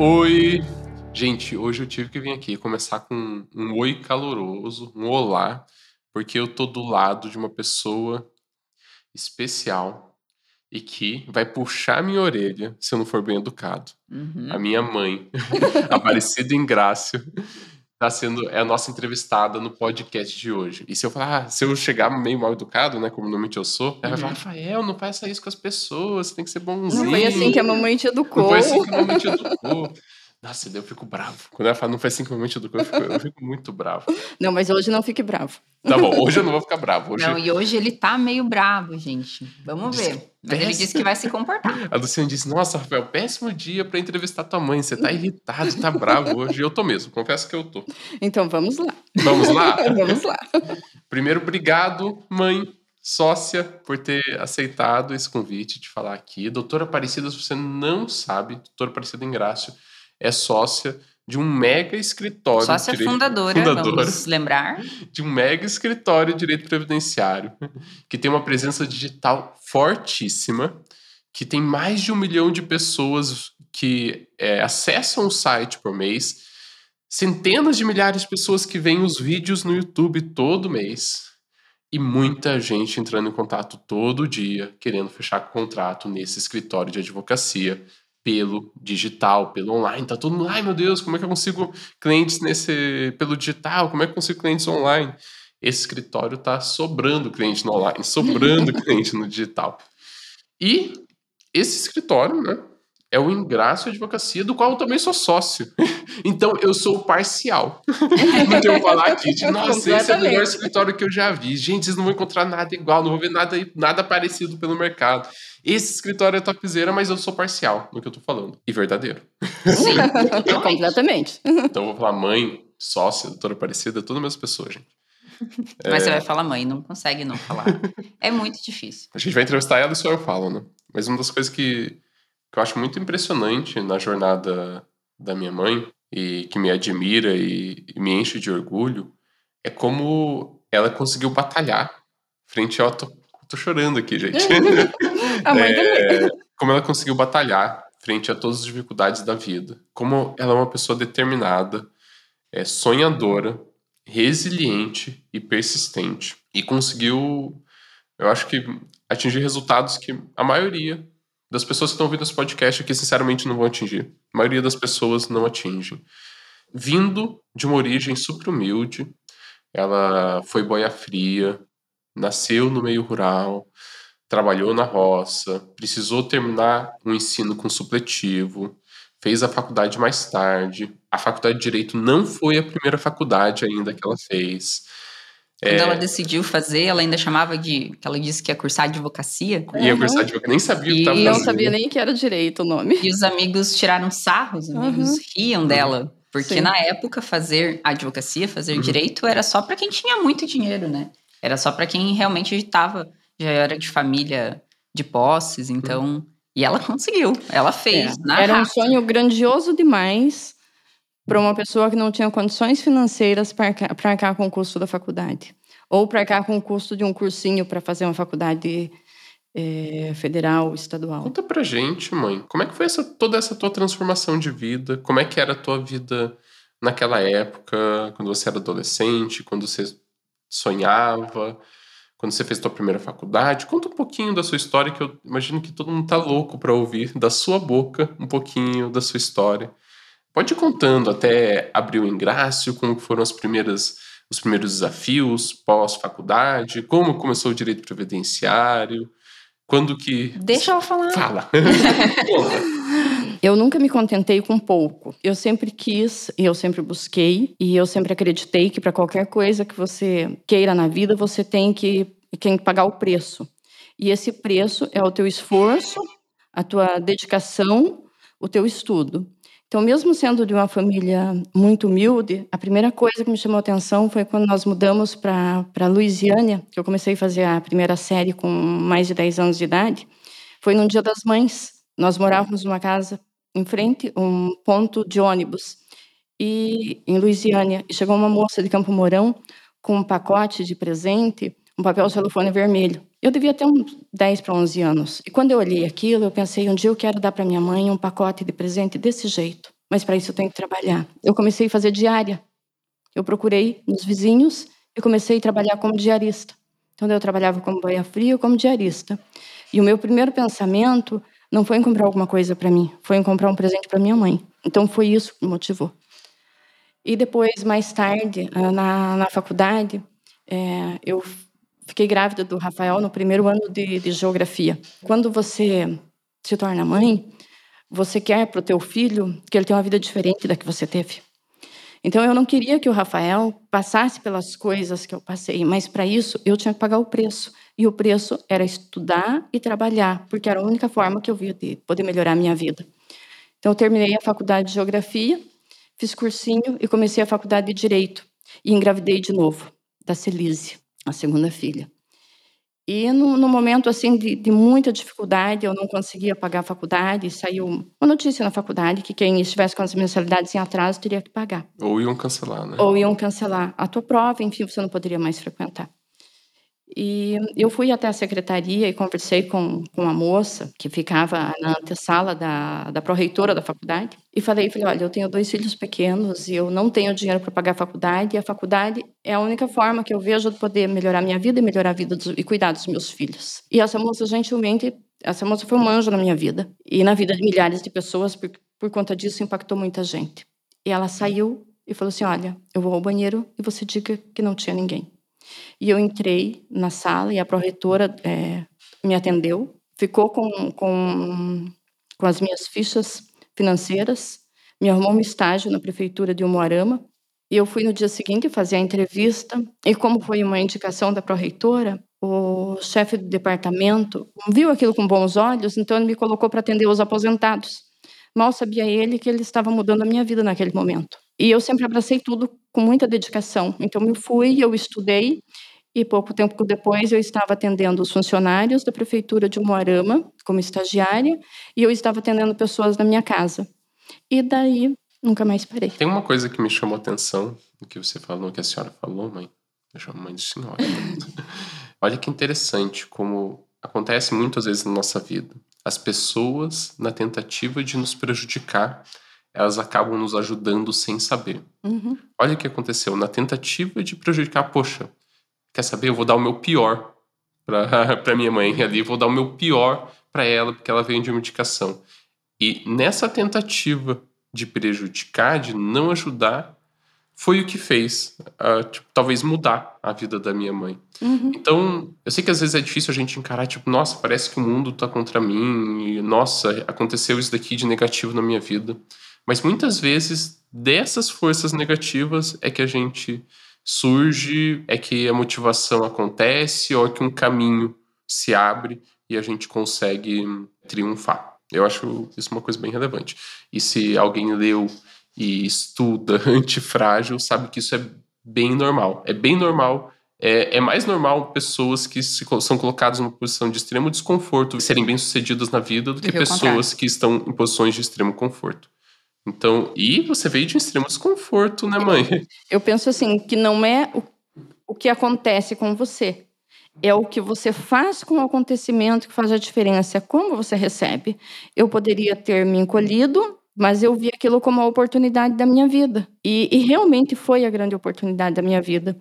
Oi! Gente, hoje eu tive que vir aqui começar com um oi caloroso, um olá, porque eu tô do lado de uma pessoa especial e que vai puxar minha orelha se eu não for bem educado. Uhum. A minha mãe, Aparecida Ingrácio, tá sendo é a nossa entrevistada no podcast de hoje. E se eu falar, ah, se eu chegar meio mal educado, né, como normalmente eu sou, ela vai falar, Rafael, não faça isso com as pessoas, tem que ser bonzinho. Não foi assim que a mamãe te educou. Não foi assim que a mamãe te educou. Nossa, eu fico bravo. Quando ela fala, não foi assim que a mamãe te educou, eu fico, eu fico muito bravo. Não, mas hoje não fique bravo. Tá bom, hoje eu não vou ficar bravo. Hoje... Não, e hoje ele tá meio bravo, gente. Vamos ver. Mas ele disse que vai se comportar. A Luciana disse, nossa, Rafael, péssimo dia pra entrevistar tua mãe. Você tá irritado, tá bravo hoje. Eu tô mesmo, confesso que eu tô. Então vamos lá. Vamos lá? Vamos lá. Primeiro, obrigado, mãe, sócia, por ter aceitado esse convite de falar aqui. Doutora Aparecida, se você não sabe, doutora Aparecida Ingrácio é sócia de um mega escritório. Sócia de direito- fundadora, fundadora vamos lembrar. de um mega escritório de direito previdenciário, que tem uma presença digital fortíssima, que tem mais de um milhão de pessoas que é, acessam o site por mês, centenas de milhares de pessoas que veem os vídeos no YouTube todo mês, e muita gente entrando em contato todo dia, querendo fechar contrato nesse escritório de advocacia pelo digital, pelo online. Tá todo mundo, ai meu Deus, como é que eu consigo clientes nesse pelo digital? Como é que eu consigo clientes online? Esse escritório tá sobrando cliente no online, sobrando cliente no digital. E esse escritório, né, é o Ingrácio Advocacia, do qual eu também sou sócio. Então eu sou parcial. Não tenho que falar aqui de, nossa, esse é o melhor escritório que eu já vi. Gente, vocês não vão encontrar nada igual, não vou ver nada, nada parecido pelo mercado. Esse escritório é topzera, mas eu sou parcial no que eu tô falando. E verdadeiro. Sim. Completamente. Então eu vou falar mãe, sócia, doutora Aparecida, tudo a mesma pessoa, gente. Mas você vai falar mãe, não consegue não falar. É muito difícil. A gente vai entrevistar ela e só eu falo, né? Mas uma das coisas que, que eu acho muito impressionante na jornada da minha mãe e que me admira e, e me enche de orgulho é como ela conseguiu batalhar frente ao. Tô, tô chorando aqui, gente. A mãe também. É, como ela conseguiu batalhar frente a todas as dificuldades da vida. Como ela é uma pessoa determinada, é, sonhadora, resiliente e persistente. E conseguiu, eu acho que, atingir resultados que a maioria das pessoas que estão ouvindo esse podcast aqui, sinceramente, não vão atingir. A maioria das pessoas não atingem. Vindo de uma origem super humilde, ela foi boia fria, nasceu no meio rural, trabalhou na roça, precisou terminar o ensino com supletivo, fez a faculdade mais tarde. A faculdade de Direito não foi a primeira faculdade ainda que ela fez. Quando É. ela decidiu fazer, ela ainda chamava de. que ela disse que ia cursar advocacia. E a Uhum. cursar advocacia, nem sabia o que E estava Não sabia nem que era direito o nome. E os amigos tiraram sarro, os amigos Uhum. riam dela. Porque Sim. na época, fazer advocacia, fazer Uhum. direito, era só para quem tinha muito dinheiro, né? Era só para quem realmente estava, já era de família de posses, então. E ela conseguiu, ela fez. É, na Era um raça. sonho grandioso demais para uma pessoa que não tinha condições financeiras para arcar, com o custo da faculdade. Ou para arcar com o custo de um cursinho para fazer uma faculdade eh, federal, estadual. Conta pra gente, mãe, como é que foi essa, toda essa tua transformação de vida? Como é que era a tua vida naquela época, quando você era adolescente, quando você sonhava, quando você fez tua primeira faculdade? Conta um pouquinho da sua história, que eu imagino que todo mundo tá louco pra ouvir da sua boca um pouquinho da sua história. Pode ir contando até abrir o ingrácio, como foram as primeiras, os primeiros desafios pós-faculdade, como começou o direito previdenciário, quando que... Deixa ela falar. Fala. Eu nunca me contentei com pouco. Eu sempre quis e eu sempre busquei e eu sempre acreditei que para qualquer coisa que você queira na vida, você tem que, tem que pagar o preço. E esse preço é o teu esforço, a tua dedicação, o teu estudo. Então, mesmo sendo de uma família muito humilde, a primeira coisa que me chamou atenção foi quando nós mudamos para Louisiana, que eu comecei a fazer a primeira série com mais de 10 anos de idade. Foi no Dia das Mães. Nós morávamos numa casa em frente, um ponto de ônibus, e em Louisiana. Chegou uma moça de Campo Mourão com um pacote de presente, um papel celofane vermelho. Eu devia ter uns 10 para 11 anos. E quando eu olhei aquilo, eu pensei, um dia eu quero dar para minha mãe um pacote de presente desse jeito. mas para isso eu tenho que trabalhar. Eu comecei a fazer diária. Eu procurei nos vizinhos e comecei a trabalhar como diarista. Então eu trabalhava como banha fria, como diarista. E o meu primeiro pensamento não foi em comprar alguma coisa para mim, foi em comprar um presente para minha mãe. Então foi isso que me motivou. E depois, mais tarde, ah, na, na faculdade, é, eu fiquei grávida do Rafael no primeiro ano de, de geografia. Quando você se torna mãe, você quer para o teu filho que ele tenha uma vida diferente da que você teve. Então eu não queria que o Rafael passasse pelas coisas que eu passei, mas para isso eu tinha que pagar o preço. E o preço era estudar e trabalhar, porque era a única forma que eu via de poder melhorar a minha vida. Então eu terminei a faculdade de geografia, fiz cursinho e comecei a faculdade de direito e engravidei de novo da Celise, a segunda filha. E no, no momento assim de, de, muita dificuldade, eu não conseguia pagar a faculdade, saiu uma notícia na faculdade que quem estivesse com as mensalidades em atraso teria que pagar. Ou iam cancelar, né? Ou iam cancelar a tua prova, enfim, você não poderia mais frequentar. E eu fui até a secretaria e conversei com, com a moça que ficava na antessala da, da pró-reitora da faculdade e falei, falei, olha, eu tenho dois filhos pequenos e eu não tenho dinheiro para pagar a faculdade e a faculdade é a única forma que eu vejo de poder melhorar minha vida e melhorar a vida dos, e cuidar dos meus filhos. E essa moça, gentilmente, essa moça foi um anjo na minha vida e na vida de milhares de pessoas, por, por conta disso impactou muita gente. E ela saiu e falou assim, olha, eu vou ao banheiro e você diga que não tinha ninguém. E eu entrei na sala e a pró-reitora é, me atendeu, ficou com, com, com as minhas fichas financeiras, me arrumou um estágio na prefeitura de Umuarama, e eu fui no dia seguinte fazer a entrevista, e como foi uma indicação da pró-reitora, o chefe do departamento viu aquilo com bons olhos, então ele me colocou para atender os aposentados. Mal sabia ele que ele estava mudando a minha vida naquele momento. E eu sempre abracei tudo com muita dedicação. Então eu fui, eu estudei e pouco tempo depois eu estava atendendo os funcionários da prefeitura de Moarama como estagiária e eu estava atendendo pessoas na minha casa. E daí nunca mais parei. Tem uma coisa que me chamou a atenção que você falou, que a senhora falou, mãe. Eu chamo mãe de senhora. Olha que interessante como acontece muitas vezes na nossa vida. As pessoas, na tentativa de nos prejudicar, elas acabam nos ajudando sem saber. Uhum. Olha o que aconteceu. Na tentativa de prejudicar, poxa, quer saber? Eu vou dar o meu pior para minha mãe ali, vou dar o meu pior para ela, porque ela veio de uma indicação. E nessa tentativa de prejudicar, de não ajudar, foi o que fez, uh, tipo, talvez mudar a vida da minha mãe. Uhum. Então, eu sei que às vezes é difícil a gente encarar, tipo, nossa, parece que o mundo tá contra mim, e nossa, aconteceu isso daqui de negativo na minha vida. Mas muitas vezes, dessas forças negativas é que a gente surge, é que a motivação acontece, ou é que um caminho se abre e a gente consegue triunfar. Eu acho isso uma coisa bem relevante. E se alguém leu e estuda antifrágil, sabe que isso é bem normal. É bem normal é, é, mais normal pessoas que se, são colocadas numa posição de extremo desconforto serem bem-sucedidas na vida do que pessoas que estão em posições de extremo conforto. Então, e você veio de um extremo desconforto, né, mãe? Eu penso assim, que não é o, o que acontece com você, é o que você faz com o acontecimento que faz a diferença, é como você recebe. Eu poderia ter me encolhido, mas eu vi aquilo como a oportunidade da minha vida. E, e realmente foi a grande oportunidade da minha vida.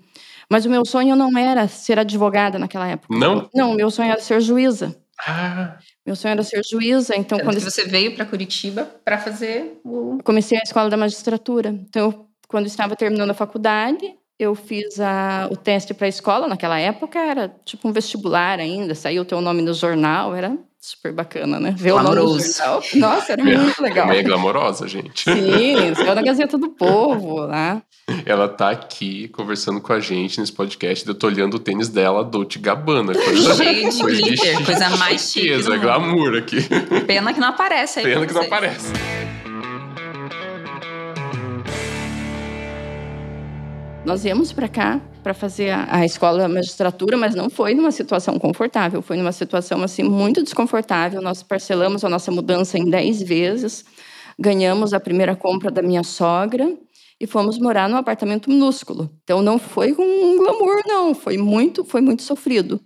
Mas o meu sonho não era ser advogada naquela época. Não? Não, o meu sonho era ser juíza. Ah. Meu sonho era ser juíza, então quando você veio para Curitiba para fazer o comecei a escola da magistratura. Então, eu, quando estava terminando a faculdade, eu fiz a, o teste para a escola. Naquela época era tipo um vestibular ainda, saiu o teu nome no jornal, era super bacana, né? Ver Glamouroso. o nome no jornal. Nossa, era muito legal. É glamourosa, gente. Sim, saiu na Gazeta do Povo lá. Ela tá aqui conversando com a gente nesse podcast. Eu tô olhando o tênis dela, Dolce Gabbana. Coisa, de coisa glitter, coisa mais chique. Glamour aqui. Pena que não aparece aí. Pena que não aparece. Nós viemos para cá para fazer a, a escola da magistratura, mas não foi numa situação confortável, foi numa situação assim muito desconfortável. Nós parcelamos a nossa mudança em 10 vezes, ganhamos a primeira compra da minha sogra e fomos morar num apartamento minúsculo. Então não foi com um glamour não, foi muito, foi muito sofrido.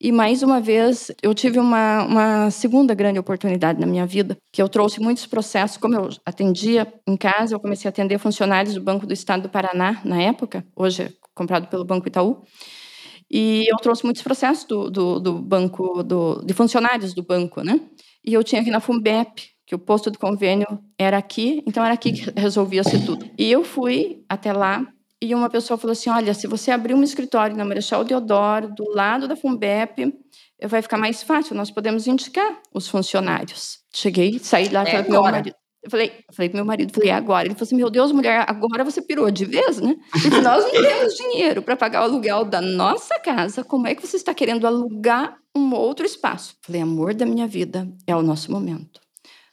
E mais uma vez, eu tive uma, uma segunda grande oportunidade na minha vida, que eu trouxe muitos processos. Como eu atendia em casa, eu comecei a atender funcionários do Banco do Estado do Paraná, na época, hoje é comprado pelo Banco Itaú. E eu trouxe muitos processos do, do, do banco, do, de funcionários do banco, né? E eu tinha aqui na FUMBEP, que o posto do convênio era aqui, então era aqui que resolvia-se tudo. E eu fui até lá e uma pessoa falou assim: Olha, se você abrir um escritório na Marechal Deodoro, do lado da FUMBEP, vai ficar mais fácil, nós podemos indicar os funcionários. Cheguei, saí lá, é falei meu marido. Eu falei, falei pro meu marido, falei, é agora. Ele falou assim: Meu Deus, mulher, agora você pirou de vez, né? Porque nós não temos dinheiro para pagar o aluguel da nossa casa. Como é que você está querendo alugar um outro espaço? Falei, amor da minha vida, é o nosso momento.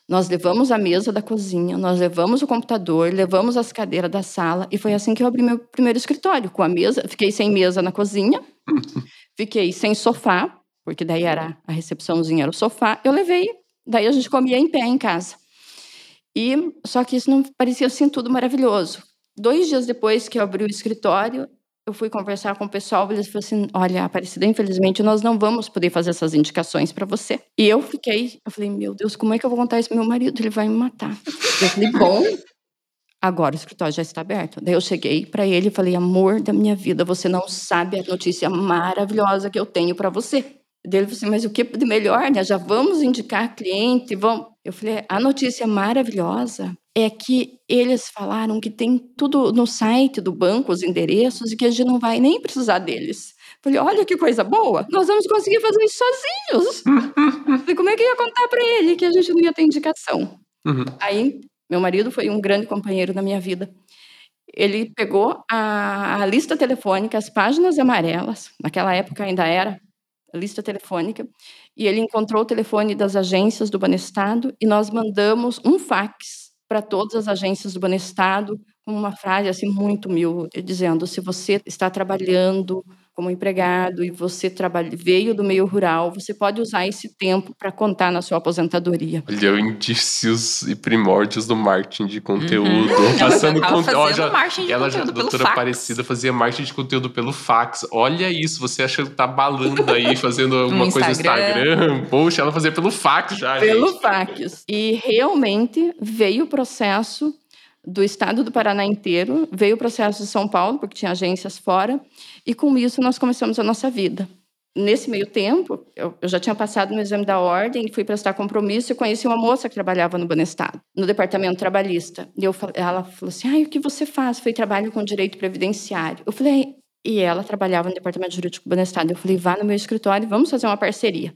Nós levamos a mesa da cozinha, nós levamos o computador, levamos as cadeiras da sala e foi assim que eu abri meu primeiro escritório, com a mesa. Fiquei sem mesa na cozinha, fiquei sem sofá, porque daí era a recepçãozinha, era o sofá. Eu levei, daí a gente comia em pé em casa. E só que isso não parecia assim tudo maravilhoso. Dois dias depois que eu abri o escritório, eu fui conversar com o pessoal e eles falaram assim: olha, Aparecida, infelizmente nós não vamos poder fazer essas indicações para você. E eu fiquei, eu falei: meu Deus, como é que eu vou contar isso pro meu marido? Ele vai me matar. Eu falei: bom, agora o escritório já está aberto. Daí eu cheguei para ele e falei: amor da minha vida, você não sabe a notícia maravilhosa que eu tenho para você. Daí ele falou assim: mas o que de melhor, né? Já vamos indicar cliente, vamos. Eu falei: a notícia maravilhosa é que eles falaram que tem tudo no site do banco, os endereços, e que a gente não vai nem precisar deles. Falei, olha que coisa boa, nós vamos conseguir fazer isso sozinhos. Falei, como é que eu ia contar para ele que a gente não ia ter indicação? Uhum. Aí, meu marido foi um grande companheiro na minha vida. Ele pegou a, a lista telefônica, as páginas amarelas, naquela época ainda era lista telefônica, e ele encontrou o telefone das agências do Banestado e nós mandamos um fax para todas as agências do Banestado, com uma frase assim muito humilde, dizendo: se você está trabalhando como empregado e você trabalha, veio do meio rural, você pode usar esse tempo para contar na sua aposentadoria. Olha, indícios e primórdios do marketing de conteúdo. Uhum. Passando conteúdo. Ela já, a doutora Aparecida, fazia marketing de conteúdo pelo fax. Olha isso, você acha que tá balando aí, fazendo alguma coisa no Instagram. Poxa, ela fazia pelo fax já. Pelo gente. fax. E realmente veio o processo do estado do Paraná inteiro, veio o processo de São Paulo, porque tinha agências fora, e com isso nós começamos a nossa vida. Nesse meio tempo, eu, já tinha passado no exame da ordem, fui prestar compromisso e conheci uma moça que trabalhava no Banestado, no departamento trabalhista. E eu, ela falou assim: ah, o que você faz? Foi trabalho com direito previdenciário. Eu falei, e ela trabalhava no departamento jurídico do Banestado. Eu falei, vá no meu escritório, vamos fazer uma parceria.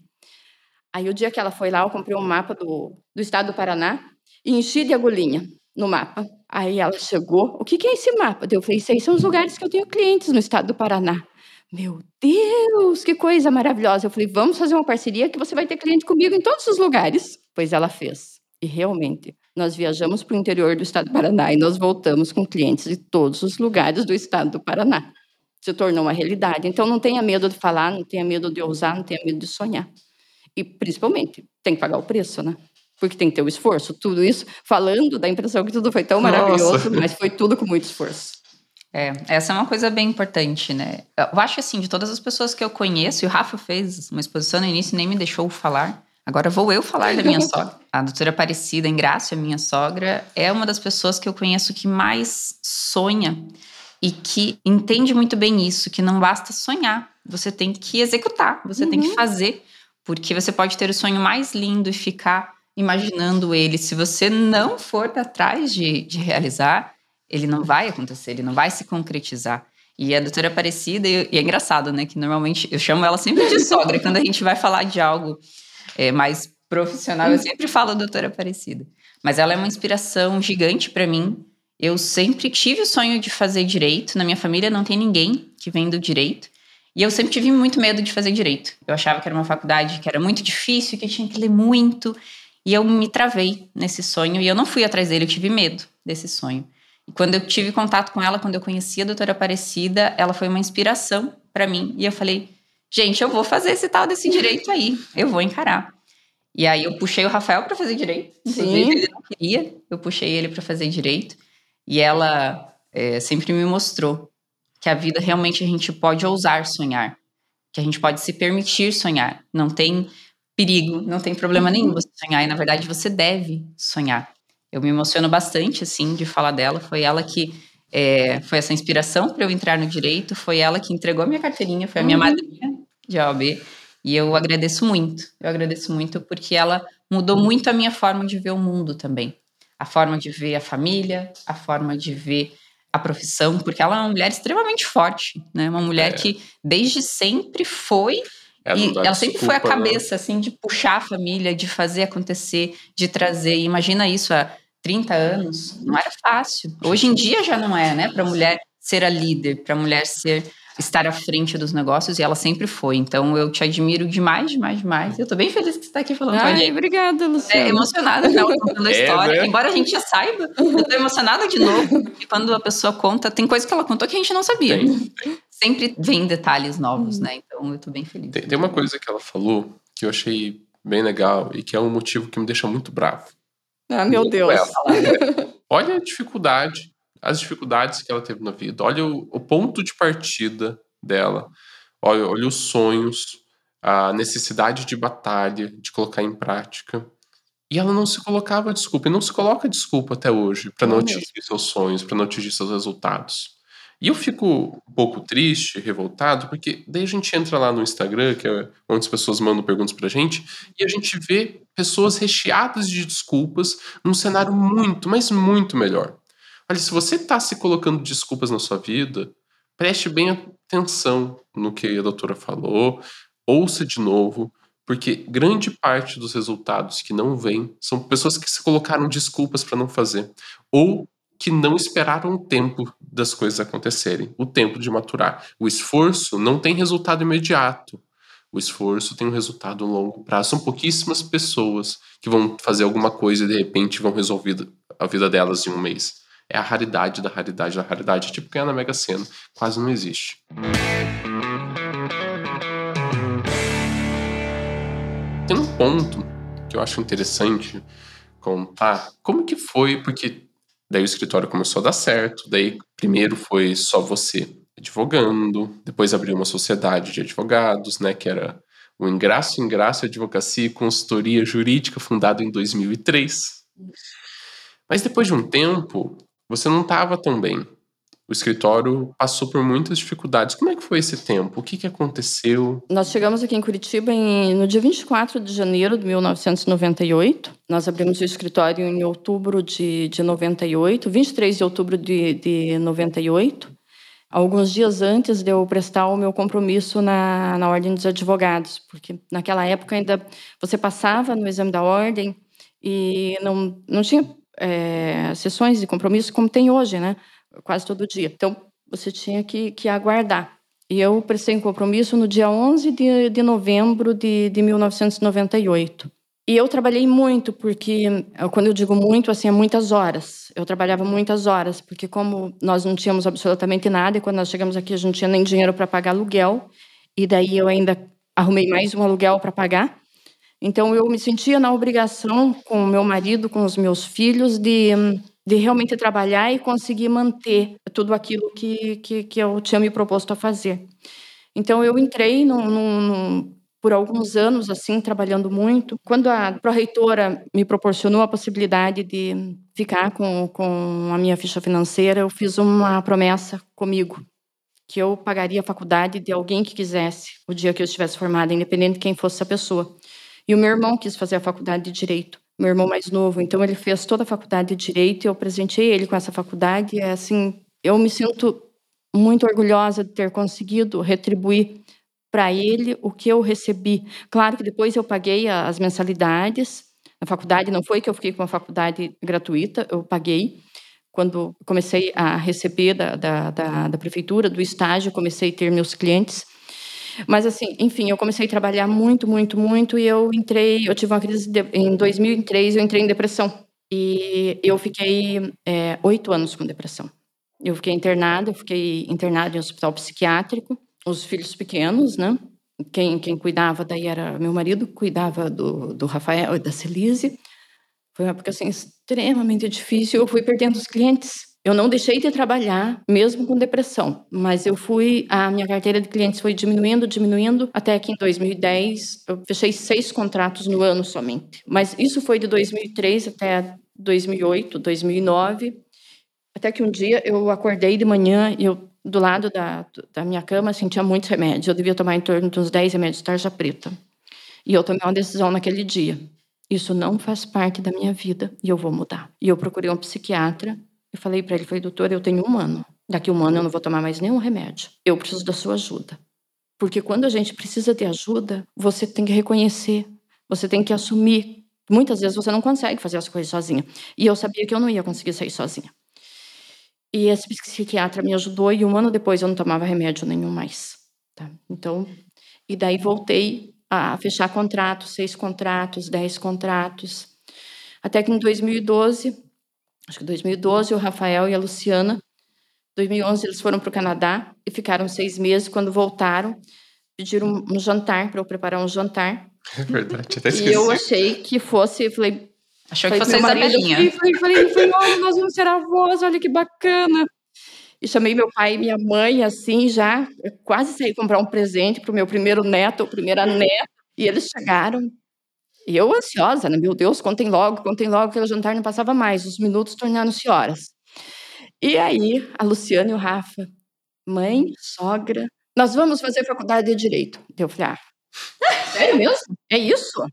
Aí o dia que ela foi lá, eu comprei um mapa do, do estado do Paraná e enchi de agulhinha no mapa. Aí ela chegou, o que, que é esse mapa? Eu falei, esses são os lugares que eu tenho clientes no estado do Paraná. Meu Deus, que coisa maravilhosa. Eu falei, vamos fazer uma parceria que você vai ter cliente comigo em todos os lugares. Pois ela fez. E realmente, nós viajamos para o interior do estado do Paraná e nós voltamos com clientes de todos os lugares do estado do Paraná. Se tornou uma realidade. Então, não tenha medo de falar, não tenha medo de ousar, não tenha medo de sonhar. E, principalmente, tem que pagar o preço, né? Porque tem que ter o esforço. Tudo isso falando da impressão que tudo foi tão maravilhoso, Nossa. mas foi tudo com muito esforço. É, essa é uma coisa bem importante, né? Eu acho assim, de todas as pessoas que eu conheço, e o Rafa fez uma exposição no início e nem me deixou falar. Agora vou eu falar da minha sogra. A doutora Aparecida Ingrácia, minha sogra, é uma das pessoas que eu conheço que mais sonha e que entende muito bem isso, que não basta sonhar, você tem que executar, você uhum. tem que uhum. fazer, porque você pode ter o sonho mais lindo e ficar imaginando ele. Se você não for atrás de, de realizar, ele não vai acontecer, ele não vai se concretizar. E a doutora Aparecida, e, e é engraçado, né? Que normalmente eu chamo ela sempre de sogra. quando a gente vai falar de algo é, mais profissional, eu sempre falo doutora Aparecida. Mas ela é uma inspiração gigante para mim. Eu sempre tive o sonho de fazer direito. Na minha família não tem ninguém que vem do direito. E eu sempre tive muito medo de fazer direito. Eu achava que era uma faculdade que era muito difícil, que tinha que ler muito. E eu me travei nesse sonho e eu não fui atrás dele, eu tive medo desse sonho. E quando eu tive contato com ela, quando eu conheci a doutora Aparecida, ela foi uma inspiração para mim. E eu falei, gente, eu vou fazer esse tal desse direito aí, eu vou encarar. E aí eu puxei o Rafael para fazer direito. Inclusive, ele não queria, eu puxei ele para fazer direito. E ela é, sempre me mostrou que a vida realmente a gente pode ousar sonhar. que a gente pode se permitir sonhar. Não tem perigo, não tem problema nenhum você sonhar, e na verdade você deve sonhar. Eu me emociono bastante, assim, de falar dela. Foi ela que é, foi essa inspiração para eu entrar no direito, foi ela que entregou a minha carteirinha, foi a minha uhum. madrinha de OAB. E eu agradeço muito, eu agradeço muito porque ela mudou muito a minha forma de ver o mundo também. A forma de ver a família, a forma de ver a profissão, porque ela é uma mulher extremamente forte, né? Uma mulher é. que desde sempre foi é, e ela sempre foi a cabeça, não. assim, de puxar a família, de fazer acontecer, de trazer. imagina isso há 30 anos, não era fácil. Hoje em dia já não é, né? Para a mulher ser a líder, para a mulher ser estar à frente dos negócios e ela sempre foi. Então eu te admiro demais, demais, demais. Eu tô bem feliz que você está aqui falando Ai, com a gente. Obrigada, Luciana. É emocionada não, contando a é, história. Né? Embora a gente já saiba, eu tô emocionada de novo, porque quando a pessoa conta, tem coisa que ela contou que a gente não sabia. Tem, Sempre vem detalhes novos, hum. né? Então eu tô bem feliz. Tem, tem uma coisa que ela falou que eu achei bem legal e que é um motivo que me deixa muito bravo. Ah, meu Deus. Olha a dificuldade as dificuldades que ela teve na vida, olha o, o ponto de partida dela, olha, olha os sonhos, a necessidade de batalha, de colocar em prática. E ela não se colocava desculpa, e não se coloca desculpa até hoje para não atingir seus sonhos, para não atingir seus resultados. E eu fico um pouco triste, revoltado, porque daí a gente entra lá no Instagram, que é onde as pessoas mandam perguntas pra gente, e a gente vê pessoas recheadas de desculpas num cenário muito, mas muito melhor. Olha, se você está se colocando desculpas na sua vida, preste bem atenção no que a doutora falou, ouça de novo, porque grande parte dos resultados que não vêm são pessoas que se colocaram desculpas para não fazer, ou que não esperaram o tempo das coisas acontecerem, o tempo de maturar. O esforço não tem resultado imediato. O esforço tem um resultado a longo prazo. São pouquíssimas pessoas que vão fazer alguma coisa e de repente vão resolver a vida delas em um mês é a raridade da raridade da raridade, tipo ganhar na Mega Sena. Quase não existe. Tem um ponto que eu acho interessante contar como que foi, porque daí o escritório começou a dar certo, daí primeiro foi só você advogando, depois abriu uma sociedade de advogados, né, que era o Ingraço Ingraço Advocacia e Consultoria Jurídica, fundado em 2003. Mas depois de um tempo, você não estava tão bem. O escritório passou por muitas dificuldades. Como é que foi esse tempo? O que, que aconteceu? Nós chegamos aqui em Curitiba em, no dia 24 de janeiro de 1998. Nós abrimos o escritório em outubro de, de 98, 23 de outubro de, de 98. Alguns dias antes de eu prestar o meu compromisso na, na Ordem dos Advogados, porque naquela época ainda você passava no exame da ordem e não, não tinha é, sessões de compromisso como tem hoje, né? Quase todo dia. Então, você tinha que, que aguardar. E eu prestei um compromisso no dia 11 de, de novembro de, de 1998. E eu trabalhei muito, porque quando eu digo muito, assim, é muitas horas. Eu trabalhava muitas horas, porque como nós não tínhamos absolutamente nada, e quando nós chegamos aqui a gente não tinha nem dinheiro para pagar aluguel, e daí eu ainda arrumei mais um aluguel para pagar. Então eu me sentia na obrigação com meu marido, com os meus filhos, de, de realmente trabalhar e conseguir manter tudo aquilo que, que, que eu tinha me proposto a fazer. Então eu entrei por alguns anos assim trabalhando muito. Quando a pró-reitora me proporcionou a possibilidade de ficar com, com a minha ficha financeira, eu fiz uma promessa comigo que eu pagaria a faculdade de alguém que quisesse o dia que eu estivesse formada, independente de quem fosse a pessoa. E o meu irmão quis fazer a faculdade de Direito, meu irmão mais novo. Então, ele fez toda a faculdade de Direito e eu presenteei ele com essa faculdade. E, assim, eu me sinto muito orgulhosa de ter conseguido retribuir para ele o que eu recebi. Claro que depois eu paguei as mensalidades. A faculdade não foi que eu fiquei com uma faculdade gratuita, eu paguei. Quando comecei a receber da, da, da, da prefeitura, do estágio, comecei a ter meus clientes. Mas assim, enfim, eu comecei a trabalhar muito, muito, muito e eu entrei, eu tive uma crise de, em 2003, eu entrei em depressão e eu fiquei é, oito anos com depressão. Eu fiquei internada, eu fiquei internada em um hospital psiquiátrico, os filhos pequenos, né? Quem, quem cuidava daí era meu marido, cuidava do, do Rafael e da Celise. Foi uma época assim, extremamente difícil. Eu fui perdendo os clientes. Eu não deixei de trabalhar, mesmo com depressão, mas eu fui, a minha carteira de clientes foi diminuindo, diminuindo, até que em 2010 eu fechei seis contratos no ano somente. Mas isso foi de 2003 até 2008, 2009, até que um dia eu acordei de manhã e eu do lado da, da minha cama sentia muitos remédios. Eu devia tomar em torno de uns 10 remédios de tarja preta. E eu tomei uma decisão naquele dia. Isso não faz parte da minha vida e eu vou mudar. E eu procurei um psiquiatra. Eu falei para ele, falei, doutor, eu tenho um ano. Daqui um ano eu não vou tomar mais nenhum remédio. Eu preciso da sua ajuda. Porque quando a gente precisa de ajuda, você tem que reconhecer, você tem que assumir. Muitas vezes você não consegue fazer as coisas sozinha. E eu sabia que eu não ia conseguir sair sozinha. E esse psiquiatra me ajudou e um ano depois eu não tomava remédio nenhum mais. Tá? Então, e daí voltei a fechar contratos, seis contratos, dez contratos. Até que em 2012, acho que 2012, o Rafael e a Luciana, 2011 eles foram para o Canadá e ficaram seis meses. Quando voltaram, pediram um jantar para eu preparar um jantar. É verdade, até esqueci. E eu achei que fosse, falei, Achou que Falei fosse pro a marido, Isabelinha. Falei, falei, falei, falei, olha, nós vamos ser avós, olha que bacana. E chamei meu pai e minha mãe, assim, já eu quase saí comprar um presente para o meu primeiro neto, ou primeira neta. E eles chegaram. E eu ansiosa, né? Meu Deus, contem logo, contem logo, que o jantar não passava mais, os minutos tornaram-se horas. E aí, a Luciana e o Rafa, mãe, sogra, nós vamos fazer faculdade de Direito. Eu falei, ah, sério mesmo? É isso?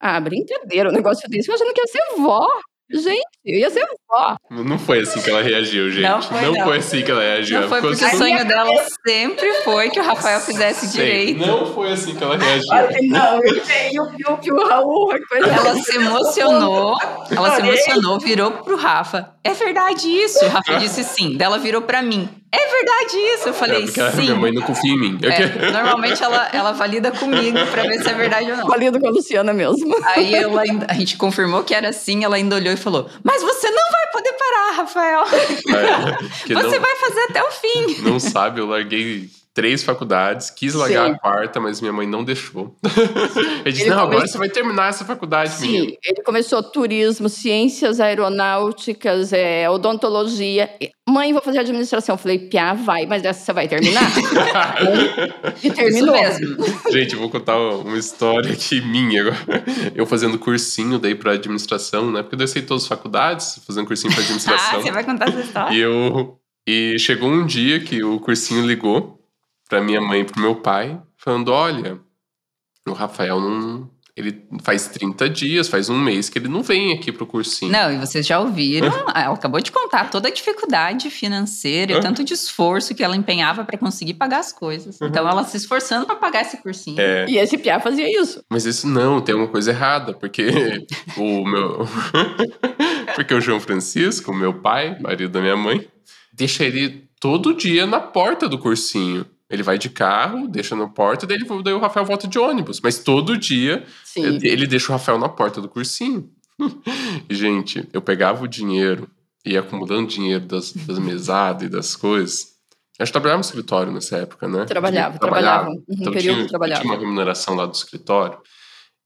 Ah, brincadeira, um negócio desse. Eu achando que ia ser vó. Gente, eu ia ser vó. Não foi assim que ela reagiu, gente. Não foi, não. assim que ela reagiu. Não foi porque o assim, sonho dela sempre foi que o Rafael fizesse sei. direito. Não foi assim que ela reagiu. Não, eu tenho que o que o Raul. Ela se emocionou, ela se emocionou, virou pro Rafa. É verdade isso? O Rafa disse sim. Daí ela virou pra mim. É verdade isso? Eu falei É, porque a sim. minha mãe não confia em mim. Eu É, normalmente ela, ela valida comigo pra ver se é verdade ou não. Valido com a Luciana mesmo. Aí ela a gente confirmou que era assim, ela ainda olhou e falou: Mas você não vai poder parar, Rafael. É, Você não, vai fazer até o fim. não sabe, eu larguei três faculdades, quis largar Sim. a quarta, mas minha mãe não deixou. Ele disse, Ele não, agora você vai terminar essa faculdade, menino. Sim, ele começou turismo, ciências aeronáuticas, é, odontologia. Mãe, vou fazer administração. Eu falei, Piá, vai, mas essa você vai terminar? e terminou. Mesmo. Gente, eu vou contar uma história aqui minha agora. Eu fazendo cursinho daí pra administração, né? Porque eu desci todas as faculdades, fazendo cursinho pra Ah, administração. você vai contar essa história? E eu e chegou um dia que o cursinho ligou pra minha mãe e pro meu pai, falando: "Olha, o Rafael não ele faz 30 dias, faz um mês que ele não vem aqui pro cursinho". Não, e vocês já ouviram, ela acabou de contar toda a dificuldade financeira e Uhum. tanto de esforço que ela empenhava pra conseguir pagar as coisas. Então ela se esforçando pra pagar esse cursinho. É, E esse Piá fazia isso. mas isso não, tem uma coisa errada, porque o meu porque o João Francisco, meu pai, marido da minha mãe, deixa ele todo dia na porta do cursinho. Ele vai de carro, deixa na porta, daí, ele- daí o Rafael volta de ônibus. Mas todo dia Sim. Ele deixa o Rafael na porta do cursinho. Gente, eu pegava o dinheiro e ia acumulando dinheiro das, das mesadas e das coisas. Acho que trabalhava no escritório nessa época, né? Trabalhava, Trabalhava. trabalhava. Uhum, Então período tinha, trabalhava. tinha uma remuneração lá do escritório.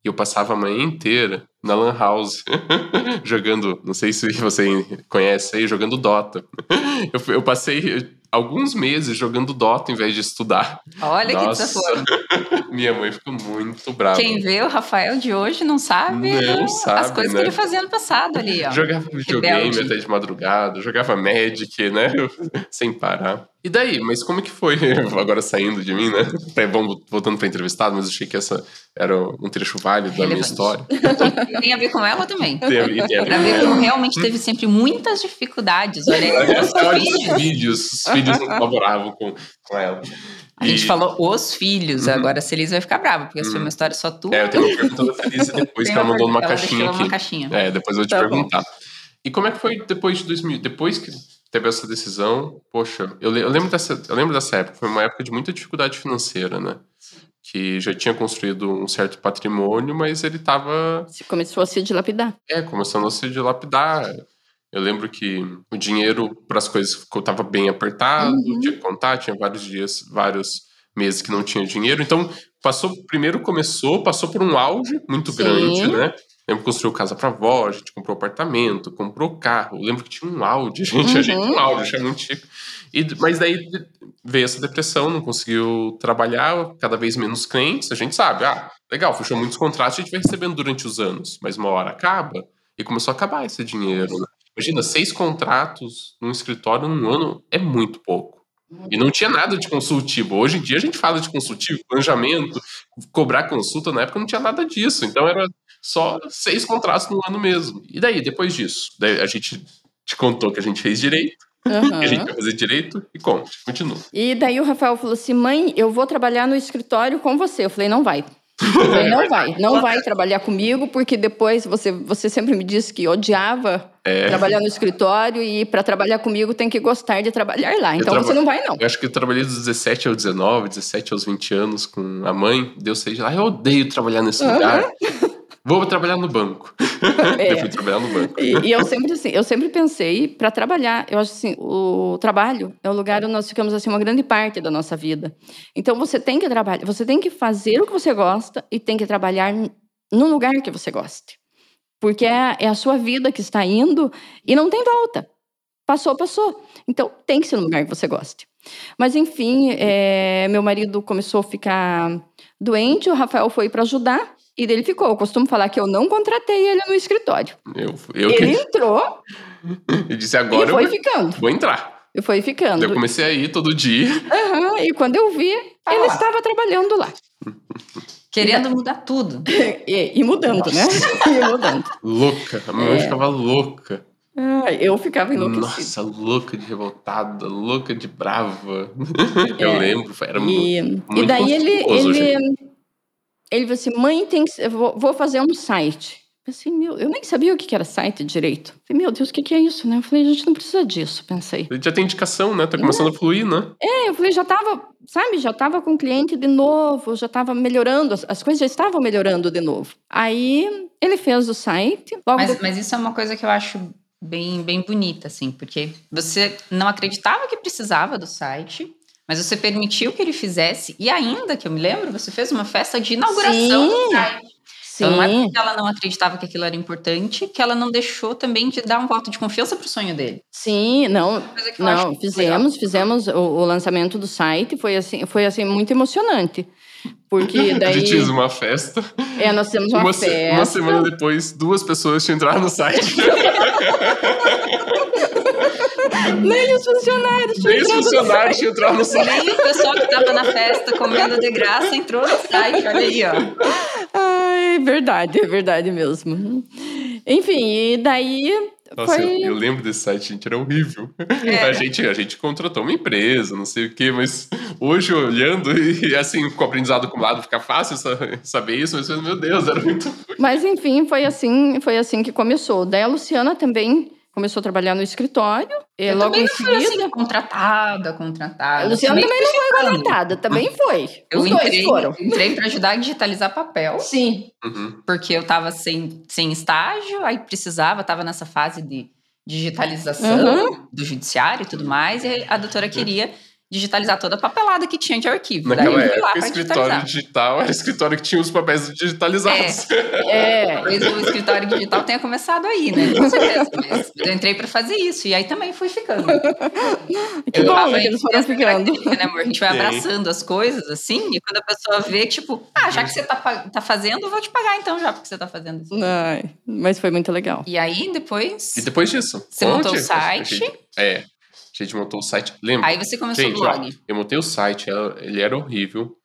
E eu passava a manhã inteira na Lan House, jogando, não sei se você conhece aí, jogando Dota. Eu, eu passei alguns meses jogando Dota em vez de estudar. Olha que Nossa. desaforo. Minha mãe ficou muito brava. Quem vê o Rafael de hoje não sabe, Não as sabe, coisas né? que ele fazia no passado ali, ó. Jogava videogame até de madrugada, jogava Magic, né? Sem parar. E daí? Mas como que foi? Agora saindo de mim, né? Até Vamos voltando pra entrevistado, mas achei que essa era um trecho válido da minha Relevante. história. Tem a ver com ela também. Tem a ver- tem a ver Pra ver como realmente teve sempre muitas dificuldades. Olha aí, os filhos. vídeos, os vídeos não colaboravam com, com ela. A gente E- falou os filhos, agora a Celis vai ficar brava, porque essa foi uma história só tua. Uhum. É, eu tenho uma pergunta da Felícia depois que ela uma mandou numa ela caixinha aqui. uma caixinha. É, depois eu vou te Tá bom. perguntar. E como é que foi depois de 2000? Depois que teve essa decisão, poxa, eu, eu lembro dessa, eu lembro dessa época, foi uma época de muita dificuldade financeira, né? Que já tinha construído um certo patrimônio, mas ele estava Começou a se dilapidar. é, começando a se dilapidar. Eu lembro que o dinheiro para as coisas ficou tava bem apertado, Uhum. tinha que contar, tinha vários dias, vários meses que não tinha dinheiro. Então, passou, primeiro começou, passou por um auge muito Sim. grande, né? Lembro que construiu casa pra avó, a gente comprou apartamento, comprou carro. Lembro que tinha um Audi, gente, a gente Uhum. tinha um Audi, achei muito chique. E, mas daí veio essa depressão, não conseguiu trabalhar, cada vez menos clientes. A gente sabe, ah, legal, fechou muitos contratos, a gente vai recebendo durante os anos, mas uma hora acaba e começou a acabar esse dinheiro. Né? Imagina, seis contratos num escritório num ano é muito pouco. E não tinha nada de consultivo. Hoje em dia a gente fala de consultivo, planejamento, cobrar consulta. Na época não tinha nada disso. Então era só seis contratos no ano mesmo. E daí, depois disso? Daí a gente te contou que a gente fez direito, que a gente vai fazer direito e conte, continua. E daí o Rafael falou assim: mãe, eu vou trabalhar no escritório com você. Eu falei: não vai. Eu falei, não vai, não vai trabalhar comigo, porque depois você, você sempre me disse que odiava É. trabalhar no escritório e para trabalhar comigo tem que gostar de trabalhar lá. Então traba- você não vai, não. Eu acho que eu trabalhei dos 17 aos 19, 17 aos 20 anos com a mãe. Deus seja lá, eu odeio trabalhar nesse lugar. Vou trabalhar no banco. É. Eu fui trabalhar no banco. E, e eu sempre assim, eu sempre pensei para trabalhar. Eu acho assim, o trabalho é o lugar onde nós ficamos assim uma grande parte da nossa vida. Então você tem que trabalhar, você tem que fazer o que você gosta e tem que trabalhar no lugar que você goste, porque é, é a sua vida que está indo e não tem volta. Passou, passou. Então tem que ser no lugar que você goste. Mas enfim, é, meu marido começou a ficar doente, o Rafael foi para ajudar. E dele ficou. Eu costumo falar que eu não contratei ele no escritório. Eu, eu Ele que entrou eu disse agora e foi eu ficando. vou entrar. E foi ficando. Eu comecei a ir todo dia. Aham, e quando eu vi, Ah ele lá. estava trabalhando lá. Querendo mudar tudo. E, e mudando, né? E mudando. Louca. A minha É. mãe ficava louca. Ah, eu ficava enlouquecida. Nossa, louca de revoltada, louca de brava. Eu É. lembro, era E, muito e daí ele, ele, ele falou assim, mãe, tem que, eu vou, vou fazer um site. Eu Assim, meu, eu nem sabia o que era site direito. Falei, meu Deus, o que, é isso, né? Eu falei, a gente não precisa disso, pensei. Ele já tem indicação, né? Tá começando a fluir, né? É, eu falei, já tava, sabe, já tava com cliente de novo, já tava melhorando, as, as coisas já estavam melhorando de novo. Aí ele fez o site, logo Mas, mas isso é uma coisa que eu acho bem, bem bonita, assim, porque você não acreditava que precisava do site, mas você permitiu que ele fizesse, e ainda, que eu me lembro, você fez uma festa de inauguração do Sim. site. Sim, Então não é porque ela não acreditava que aquilo era importante, que ela não deixou também de dar um voto de confiança pro sonho dele. sim, não, Coisa que eu acho não, muito fizemos, fizemos o, o lançamento do site, foi assim, foi assim muito emocionante, porque A daí gente fez uma festa. é, nós fizemos uma, Uma, se- festa, uma semana depois, duas pessoas tinham entrado no site. nem os funcionários tinham Nem os funcionários tinham entrado no site. Nem o pessoal que tava na festa comendo de graça entrou no site, olha aí, ó. Ai, verdade, é verdade mesmo. Enfim, e daí Nossa, foi... eu, eu lembro desse site, gente, era horrível. É. A, gente, a gente contratou uma empresa, não sei o quê, mas hoje olhando e assim, com o aprendizado acumulado, fica fácil sa- saber isso, mas meu Deus, era muito. Mas enfim, foi assim, foi assim que começou. Daí a Luciana também começou a trabalhar no escritório, e Eu logo também em não fui seguida... assim, contratada, contratada. A Luciana também não foi contratada, também foi. Eu Os dois entrei, foram. entrei para ajudar a digitalizar papel, Sim. Uhum. porque eu tava sem, sem estágio, aí precisava, tava nessa fase de digitalização Uhum. do judiciário e tudo mais, e a doutora queria digitalizar toda a papelada que tinha de arquivo. Daí Naquela eu fui lá época, escritório digital era escritório que tinha os papéis digitalizados. É. Talvez o escritório digital tenha começado aí, né? Com certeza. Mas eu entrei para fazer isso. E aí também fui ficando. Que Eu bom tava que eles foram ficando. Né, amor? A gente vai Sim. abraçando as coisas assim, e quando a pessoa vê, tipo, ah, já que você tá, tá fazendo, eu vou te pagar então, já porque você tá fazendo isso. Ai, mas foi muito legal. E aí, depois. E depois disso? Você montou o a site? é. A gente montou o site. Lembra? Aí você começou Gente, o ó, blog. eu montei o site, ela- ele era horrível,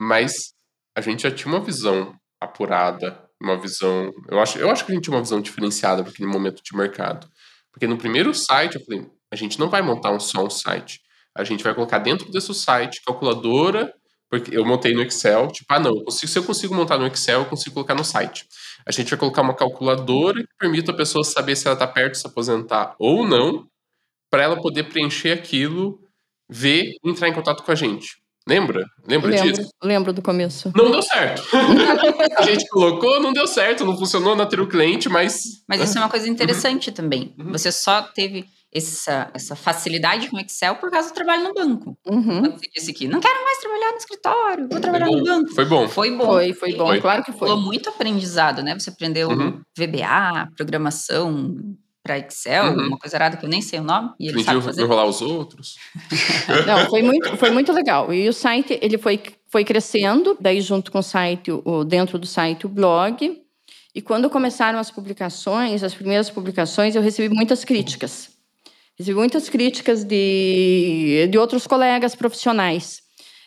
mas a gente já tinha uma visão apurada, uma visão. Eu acho, eu acho que a gente tinha uma visão diferenciada para aquele momento de mercado. Porque no primeiro site eu falei, a gente não vai montar um, só um site. A gente vai colocar dentro desse site calculadora, porque eu montei no Excel, tipo, ah, não, eu consigo- se eu consigo montar no Excel, eu consigo colocar no site. A gente vai colocar uma calculadora que permita a pessoa saber se ela está perto de se aposentar ou não, para ela poder preencher aquilo, ver e entrar em contato com a gente. Lembra? Lembra Lembro, disso? lembro do começo. Não deu certo. a gente colocou, não deu certo, não funcionou na ter o cliente, mas. Mas isso é uma coisa interessante também. Uhum. Você só teve essa, essa facilidade com Excel por causa do trabalho no banco. Uhum. Quando você disse aqui, não quero mais trabalhar no escritório, vou trabalhar Foi no bom. banco. Foi bom. Foi bom. Foi, foi bom, Foi. claro que foi. Rolou muito aprendizado, né? Você aprendeu Uhum. VBA, programação para Excel, Uhum. uma coisa errada que eu nem sei o nome, e ele Aprendi sabe enrolar os outros. Não, foi muito, foi muito legal. E o site, ele foi, foi crescendo, daí junto com o site, o, dentro do site, o blog. E quando começaram as publicações, as primeiras publicações, eu recebi muitas críticas. Recebi muitas críticas de, de outros colegas profissionais.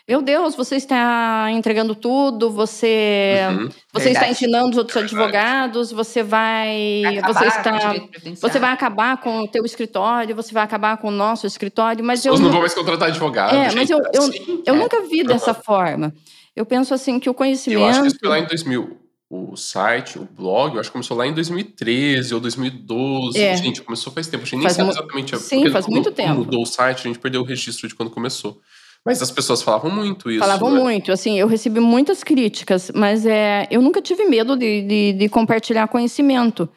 Meu Deus, você está entregando tudo, você, Uhum. você está ensinando os outros advogados, você vai, acabar você com o está, você vai acabar com o teu escritório, você vai acabar com o nosso escritório, mas eu não não- vão mais contratar advogado. É, mas eu- eu- assim. eu É. nunca vi dessa forma. Eu penso assim que o Eu conhecimento. acho que isso foi lá em 2000. O site, o blog, eu acho que começou lá em 2013 ou 2012. É. Gente, começou faz tempo. A gente nem Faz sabe exatamente. a- Sim, porque faz muito tempo. mudou o site, a gente perdeu o registro de quando começou. Mas as pessoas falavam muito isso. Falavam né? muito, assim, eu recebi muitas críticas, mas é, eu nunca tive medo de, de, de compartilhar conhecimento.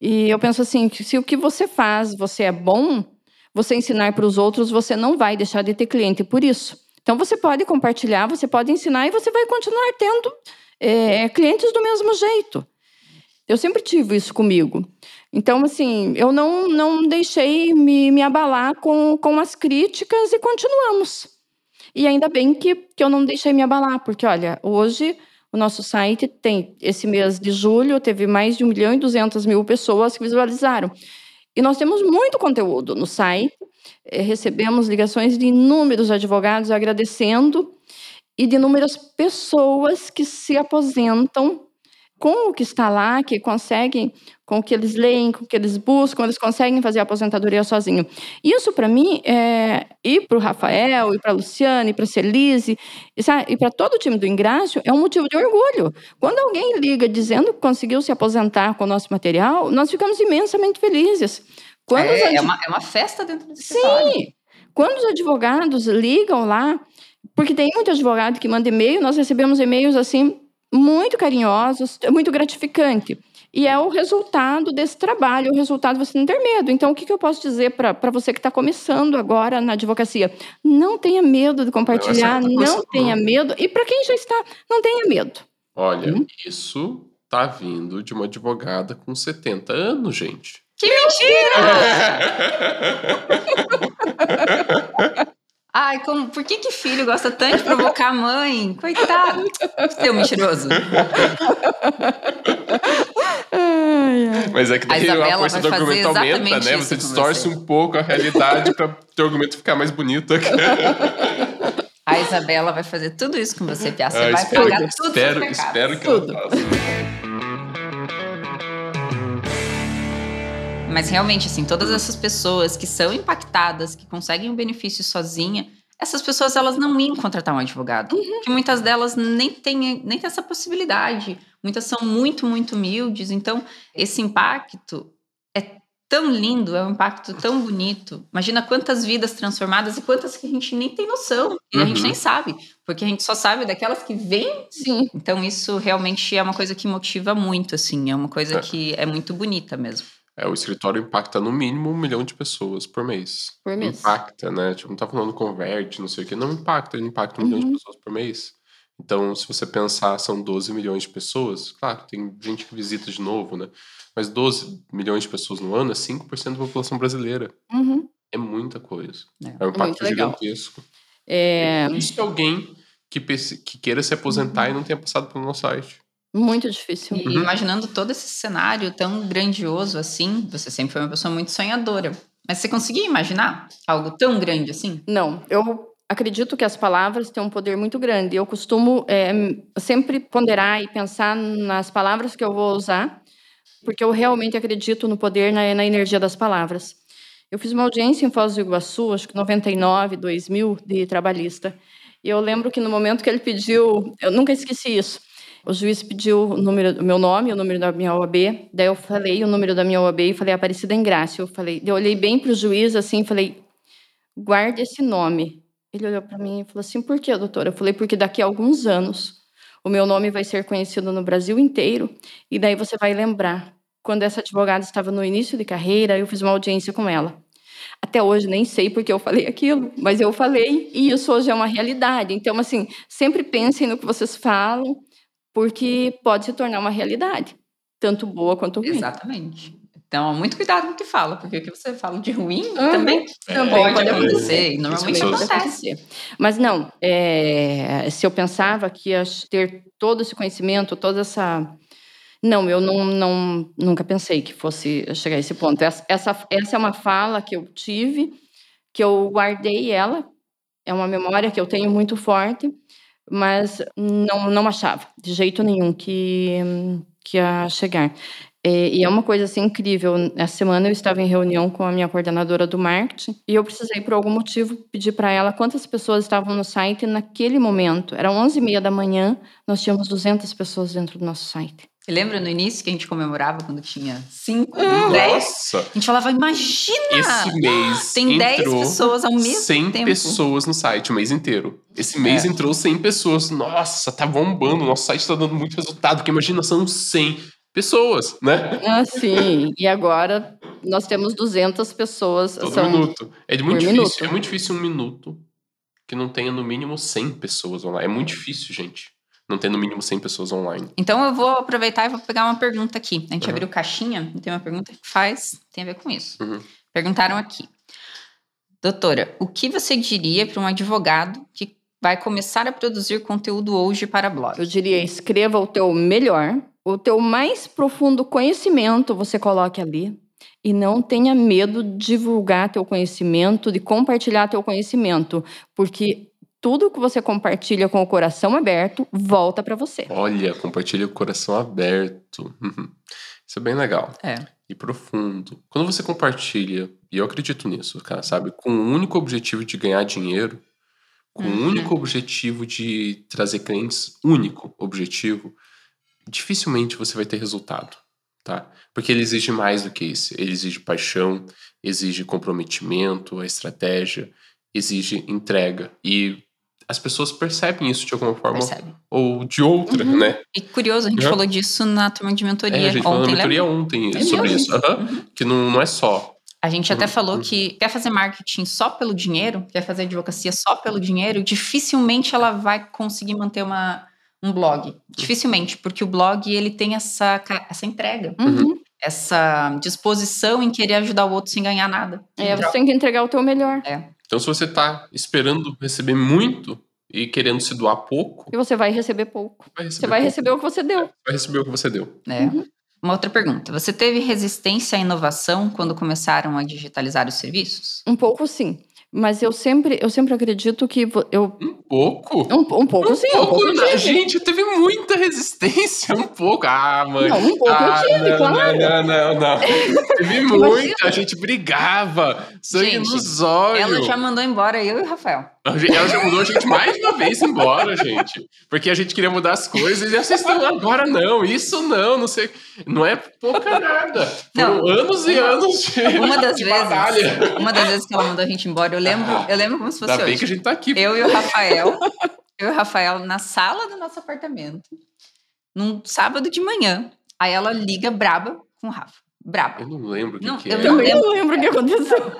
E eu penso assim, que se o que você faz, você é bom, você ensinar para os outros, você não vai deixar de ter cliente por isso. Então você pode compartilhar, você pode ensinar e você vai continuar tendo é, clientes do mesmo jeito. Eu sempre tive isso comigo. Então, assim, eu não, não deixei me, me abalar com, com as críticas e continuamos. E ainda bem que, que eu não deixei me abalar, porque, olha, hoje o nosso site tem, esse mês de julho, teve mais de 1 milhão e 200 mil pessoas que visualizaram. E nós temos muito conteúdo no site, eh, recebemos ligações de inúmeros advogados agradecendo e de inúmeras pessoas que se aposentam com o que está lá, que conseguem, com o que eles leem, com o que eles buscam, eles conseguem fazer a aposentadoria sozinho. Isso, para mim, é, e para o Rafael, e para a Luciana, e para a Celise, e, e para todo o time do Ingrácio, é um motivo de orgulho. Quando alguém liga dizendo que conseguiu se aposentar com o nosso material, nós ficamos imensamente felizes. Quando É, adv- é, uma, é uma festa dentro do escritório. Sim! Quando os advogados ligam lá, porque tem muito advogado que manda e-mail, nós recebemos e-mails assim muito carinhosos, é muito gratificante. E é o resultado desse trabalho, o resultado de você não ter medo. Então, o que, que eu posso dizer para você que está começando agora na advocacia? Não tenha medo de compartilhar, Não, tá não tenha medo. E para quem já está, não tenha medo. Olha, Hum? isso tá vindo de uma advogada com 70 anos, gente. Que mentira! Ai, como, por que que filho gosta tanto de provocar a mãe? Coitado. Seu mentiroso. Mas é que A daí a, Isabela força do argumento aumenta, né? Você distorce você. um pouco a realidade para teu argumento ficar mais bonito. A Isabela vai fazer tudo isso com você, Pia. Você Ah, vai espero, pagar tudo espero, espero que Tudo. ela faça. Mas realmente, assim, todas essas pessoas que são impactadas, que conseguem o benefício sozinha, essas pessoas elas não iam contratar um advogado. Porque muitas delas nem têm, nem têm essa possibilidade. Muitas são muito, muito humildes. Então, esse impacto é tão lindo, é um impacto tão bonito. Imagina quantas vidas transformadas e quantas que a gente nem tem noção. E a gente Uhum. nem sabe. Porque a gente só sabe daquelas que vêm. Sim, Então, isso realmente é uma coisa que motiva muito, assim. É uma coisa É. que é muito bonita mesmo. É, o escritório impacta no mínimo um milhão de pessoas por mês. por mês. Impacta, né? Tipo, não tá falando converte, não sei o quê. Não impacta, ele impacta um milhão de Uhum. pessoas por mês. Então, se você pensar, são 12 milhões de pessoas. Claro, tem gente que visita de novo, né? Mas 12 milhões de pessoas no ano é 5% da população brasileira. Uhum. É muita coisa. É. É um impacto muito legal. gigantesco. É Isso é alguém que, que queira se aposentar e não tenha passado pelo nosso site. Muito difícil. E imaginando todo esse cenário tão grandioso assim, você sempre foi uma pessoa muito sonhadora. Mas você conseguia imaginar algo tão grande assim? Não, eu acredito que as palavras têm um poder muito grande. Eu costumo é, sempre ponderar e pensar nas palavras que eu vou usar, porque eu realmente acredito no poder, na, na energia das palavras. Eu fiz uma audiência em Foz do Iguaçu, acho que 99, 2000, de trabalhista. E eu lembro que no momento que ele pediu, eu nunca esqueci isso. O juiz pediu o número, meu nome, o número da minha OAB. Daí eu falei o número da minha OAB e falei Aparecida Engrácia. Eu falei, eu olhei bem para o juiz assim, falei, guarde esse nome. Ele olhou para mim e falou assim: por que, doutora? Eu falei: porque daqui a alguns anos o meu nome vai ser conhecido no Brasil inteiro e daí você vai lembrar. Quando essa advogada estava no início de carreira, eu fiz uma audiência com ela. Até hoje nem sei porque eu falei aquilo, mas eu falei e isso hoje é uma realidade. Então, assim, sempre pensem no que vocês falam, porque pode se tornar uma realidade, tanto boa quanto ruim. Exatamente. Então, muito cuidado com o que fala, porque o que você fala de ruim Uhum. também, Também pode pode acontecer. E normalmente acontece. Mas não, é, se eu pensava que ia ter todo esse conhecimento, toda essa. Não, eu não, não, nunca pensei que fosse chegar a esse ponto. Essa, essa, essa é uma fala que eu tive, que eu guardei ela, é uma memória que eu tenho muito forte, mas não, não achava de jeito nenhum que, que ia chegar. É, e é uma coisa assim incrível. Essa semana eu estava em reunião com a minha coordenadora do marketing e eu precisei, por algum motivo, pedir para ela quantas pessoas estavam no site naquele momento. Eram 11h30 da manhã, nós tínhamos 200 pessoas dentro do nosso site. Lembra no início que a gente comemorava quando tinha 5, 10? Nossa, A gente falava, imagina! esse mês Tem 10 entrou pessoas ao mesmo 100 tempo. pessoas no site o mês inteiro. Esse mês É. entrou 100 pessoas. Nossa, tá bombando. Nosso site tá dando muito resultado. Porque imagina, são 100 pessoas, né? Ah, sim. e agora nós temos 200 pessoas. Todo são- minuto. É muito por difícil. minuto. É muito difícil um minuto que não tenha no mínimo 100 pessoas online. É muito difícil, gente. Não ter no mínimo 100 pessoas online. Então eu vou aproveitar e vou pegar uma pergunta aqui. A gente Uhum. abriu caixinha e tem uma pergunta que faz, tem a ver com isso. Uhum. Perguntaram aqui. Doutora, o que você diria para um advogado que vai começar a produzir conteúdo hoje para blog? Eu diria, escreva o teu melhor, o teu mais profundo conhecimento você coloque ali. E não tenha medo de divulgar teu conhecimento, de compartilhar teu conhecimento, porque tudo que você compartilha com o coração aberto volta para você. Olha, compartilha o coração aberto. Uhum. Isso é bem legal. É. E profundo. Quando você compartilha, e eu acredito nisso, cara, sabe? Com o único objetivo de ganhar dinheiro, com o Uhum. único objetivo de trazer clientes, único objetivo, dificilmente você vai ter resultado, tá? Porque ele exige mais do que isso. Ele exige paixão, exige comprometimento, a estratégia, exige entrega. E as pessoas percebem isso de alguma forma Percebe? ou de outra, Uhum. né? E curioso, a gente Uhum. falou disso na turma de mentoria É, a gente falou na ontem, mentoria lembra? ontem É sobre mesmo? isso. Aham. Que não, não é só. A gente até Uhum. falou que quer fazer marketing só pelo dinheiro, quer fazer advocacia só pelo dinheiro, dificilmente ela vai conseguir manter uma, um blog. Dificilmente, porque o blog ele tem essa, essa entrega, Uhum. essa disposição em querer ajudar o outro sem ganhar nada. É, você tem que entregar o teu melhor. Então, se você tá esperando receber muito e querendo se doar pouco, E você vai receber pouco. vai receber Você vai pouco. receber o que você deu. Vai receber o que você deu. né? Uma outra pergunta. Você teve resistência à inovação quando começaram a digitalizar os serviços? Um pouco sim. Mas eu sempre, eu sempre acredito que eu. Um pouco? Um, um pouco sim, um pouco eu não. tive. Gente, teve muita resistência. Um pouco. Ah, mãe. Não, um pouco ah, eu tive, não, claro. Não, não, não, não. Teve muita. A gente brigava. Sangue Gente, nos olhos. Ela já mandou embora eu e o Rafael. Ela já mudou a gente mais uma vez embora, gente. Porque a gente queria mudar as coisas e vocês estão agora não, isso não, não sei. Não é pouca nada. Foram Não. anos e anos de, Uma das de vezes, batalha. uma das vezes que ela mandou a gente embora, eu lembro, eu lembro como se fosse Ainda bem hoje. que a gente tá aqui. Eu e o Rafael, eu e o Rafael na sala do nosso apartamento, num sábado de manhã. Aí ela liga braba com o Rafa. Braba. Eu não lembro o que, Não, que eu é. não Também não lembro o que aconteceu.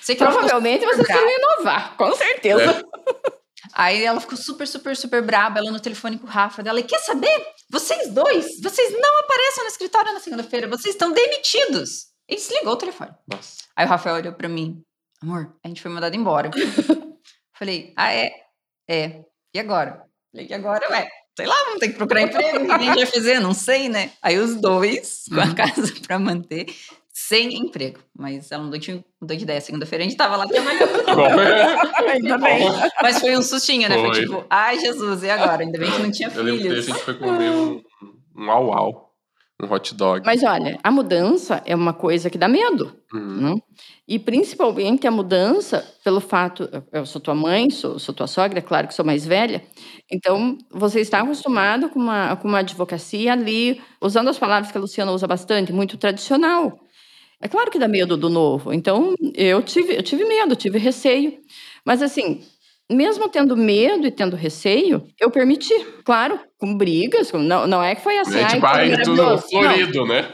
Sei que Provavelmente vocês queriam inovar, com certeza. É. Aí ela ficou super, super, super braba, ela no telefone com o Rafa dela. E quer saber? Vocês dois, vocês não apareçam no escritório na segunda-feira, vocês estão demitidos. E desligou o telefone. Nossa. Aí o Rafael olhou pra mim, amor, a gente foi mandado embora. Falei, ah, é? É. E agora? Falei, e agora? Ué, sei lá, vamos ter que procurar emprego, o que a gente vai fazer? Não sei, né? Aí os dois, com a Uhum. casa pra manter, sem emprego. Mas ela mudou de, mudou de ideia. Segunda-feira a gente tava lá trabalhando. Ainda bem. Mas foi um sustinho, né? Foi, Foi. tipo, ai Jesus, e agora? Ainda bem que não tinha eu lembro que a filhos. gente foi comer um, um au-au, um hot dog. Mas olha, a mudança é uma coisa que dá medo. Uhum. Né? E principalmente a mudança, pelo fato, eu sou tua mãe, sou, sou tua sogra, é claro que sou mais velha, então você está acostumado com uma, com uma advocacia ali, usando as palavras que a Luciana usa bastante, muito tradicional. É claro que dá medo do novo, então eu tive, eu tive medo, tive receio, mas assim, mesmo tendo medo e tendo receio, eu permiti, claro, com brigas, não, não é que foi assim, É tipo, tudo ai, tudo florido, né?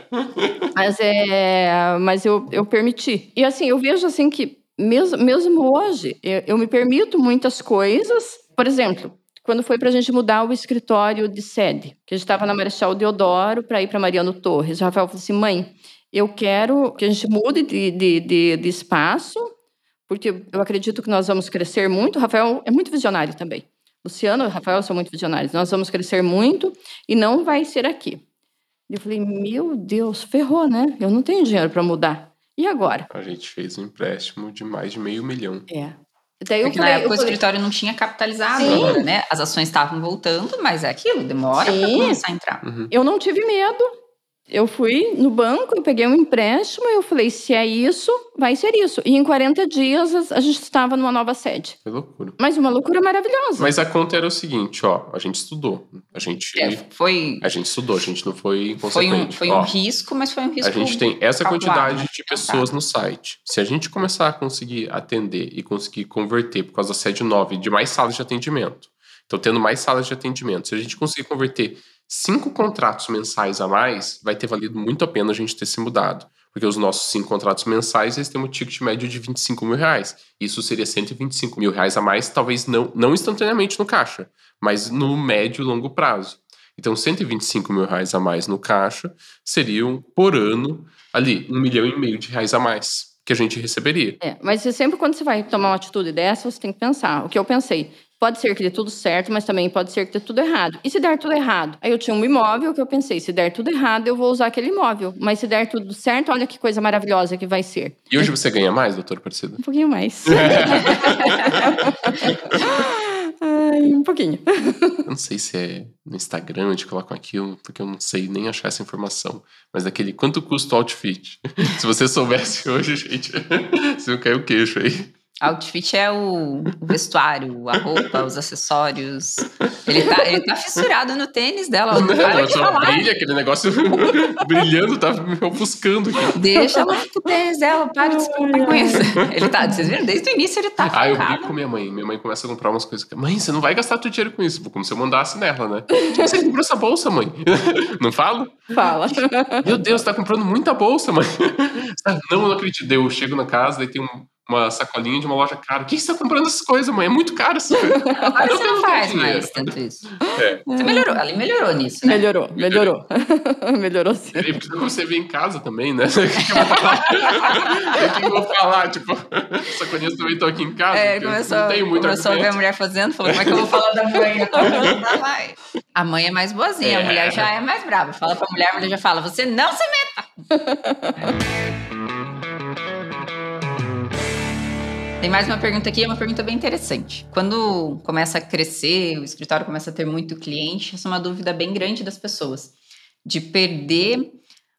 Mas, é, mas eu, eu permiti. E assim, eu vejo assim que mesmo, mesmo hoje, eu, eu me permito muitas coisas. Por exemplo, quando foi para a gente mudar o escritório de sede, que a gente estava na Marechal Deodoro para ir para Mariano Torres. O Rafael falou assim: mãe, eu quero que a gente mude de, de, de, de espaço, porque eu acredito que nós vamos crescer muito. O Rafael é muito visionário também. Luciano e Rafael são muito visionários. Nós vamos crescer muito e não vai ser aqui. Eu falei, meu Deus, ferrou, né? Eu não tenho dinheiro para mudar. E agora? A gente fez um empréstimo de mais de meio milhão. É. Daí Porque falei, na época o falei, escritório não tinha capitalizado Sim. né? As ações estavam voltando, mas é aquilo, demora para começar a entrar. eu não tive medo. Eu fui no banco, eu peguei um empréstimo e eu falei, se é isso, vai ser isso. E em 40 dias a- gente estava numa nova sede. Foi loucura. Mas uma loucura maravilhosa. Mas a conta era o seguinte, ó. A gente estudou. A gente, É, foi a gente estudou, a gente não foi foi um, foi Ó, um risco, mas foi um risco. A gente tem essa calculado, quantidade né? de pessoas no site. Se a gente começar a conseguir atender e conseguir converter por causa da sede 9 de mais salas de atendimento, então tendo mais salas de atendimento, se a gente conseguir converter cinco contratos mensais a mais, vai ter valido muito a pena a gente ter se mudado. Porque os nossos cinco contratos mensais, eles têm um ticket médio de 25 mil reais. Isso seria 125 mil reais a mais, talvez não, não instantaneamente no caixa, mas no médio e longo prazo. Então, 125 mil reais a mais no caixa seriam, por ano, ali, um milhão e meio de reais a mais que a gente receberia. É, mas sempre quando você vai tomar uma atitude dessa, você tem que pensar. O que eu pensei, pode ser que dê tudo certo, mas também pode ser que dê tudo errado. E se der tudo errado? Aí eu tinha um imóvel que eu pensei, se der tudo errado, eu vou usar aquele imóvel. Mas se der tudo certo, olha que coisa maravilhosa que vai ser. E hoje você ganha mais, doutora Aparecida? Um pouquinho mais. Ai, um pouquinho. Eu não sei se é no Instagram onde colocam aquilo, porque eu não sei nem achar essa informação. Mas daquele quanto custa o outfit? se você soubesse hoje, gente, você vai cair o queixo aí. Outfit é o, o vestuário, a roupa, os acessórios. Ele tá, ele tá fissurado no tênis dela. Ela não para Ela de falar. brilha, aquele negócio brilhando, tá me ofuscando aqui. Deixa ela pro tênis dela, para de se preocupar com isso. Ele tá, vocês viram? Desde o início ele tá Ah, eu brinco com minha mãe. Minha mãe começa a comprar umas coisas. que- Mãe, você não vai gastar teu dinheiro com isso. Como se eu mandasse nela, né? Você comprou essa bolsa, mãe? Não falo? Fala. Meu Deus, tá comprando muita bolsa, mãe. Não, eu não acredito. Eu chego na casa, daí tem um- uma sacolinha de uma loja cara. O que você tá comprando essas coisas, mãe? É muito caro isso. Agora Eu você não faz dinheiro. mais tanto isso. É. Você melhorou, ela melhorou nisso, né? Melhorou, melhorou. melhorou sim. E porque você vê em casa também, né? O que, que eu vou falar? O que, eu vou falar? Tipo, sacolinhas também estão aqui em casa. É, começou, não tenho muito começou a ver a mulher fazendo, falou, como é que eu vou falar da mãe? Não. A mãe é mais boazinha, a É. mulher já é mais brava. Fala pra mulher, a mulher já fala, você não se meta! Tem mais uma pergunta aqui, é uma pergunta bem interessante. Quando começa a crescer, o escritório começa a ter muito cliente, essa é uma dúvida bem grande das pessoas. De perder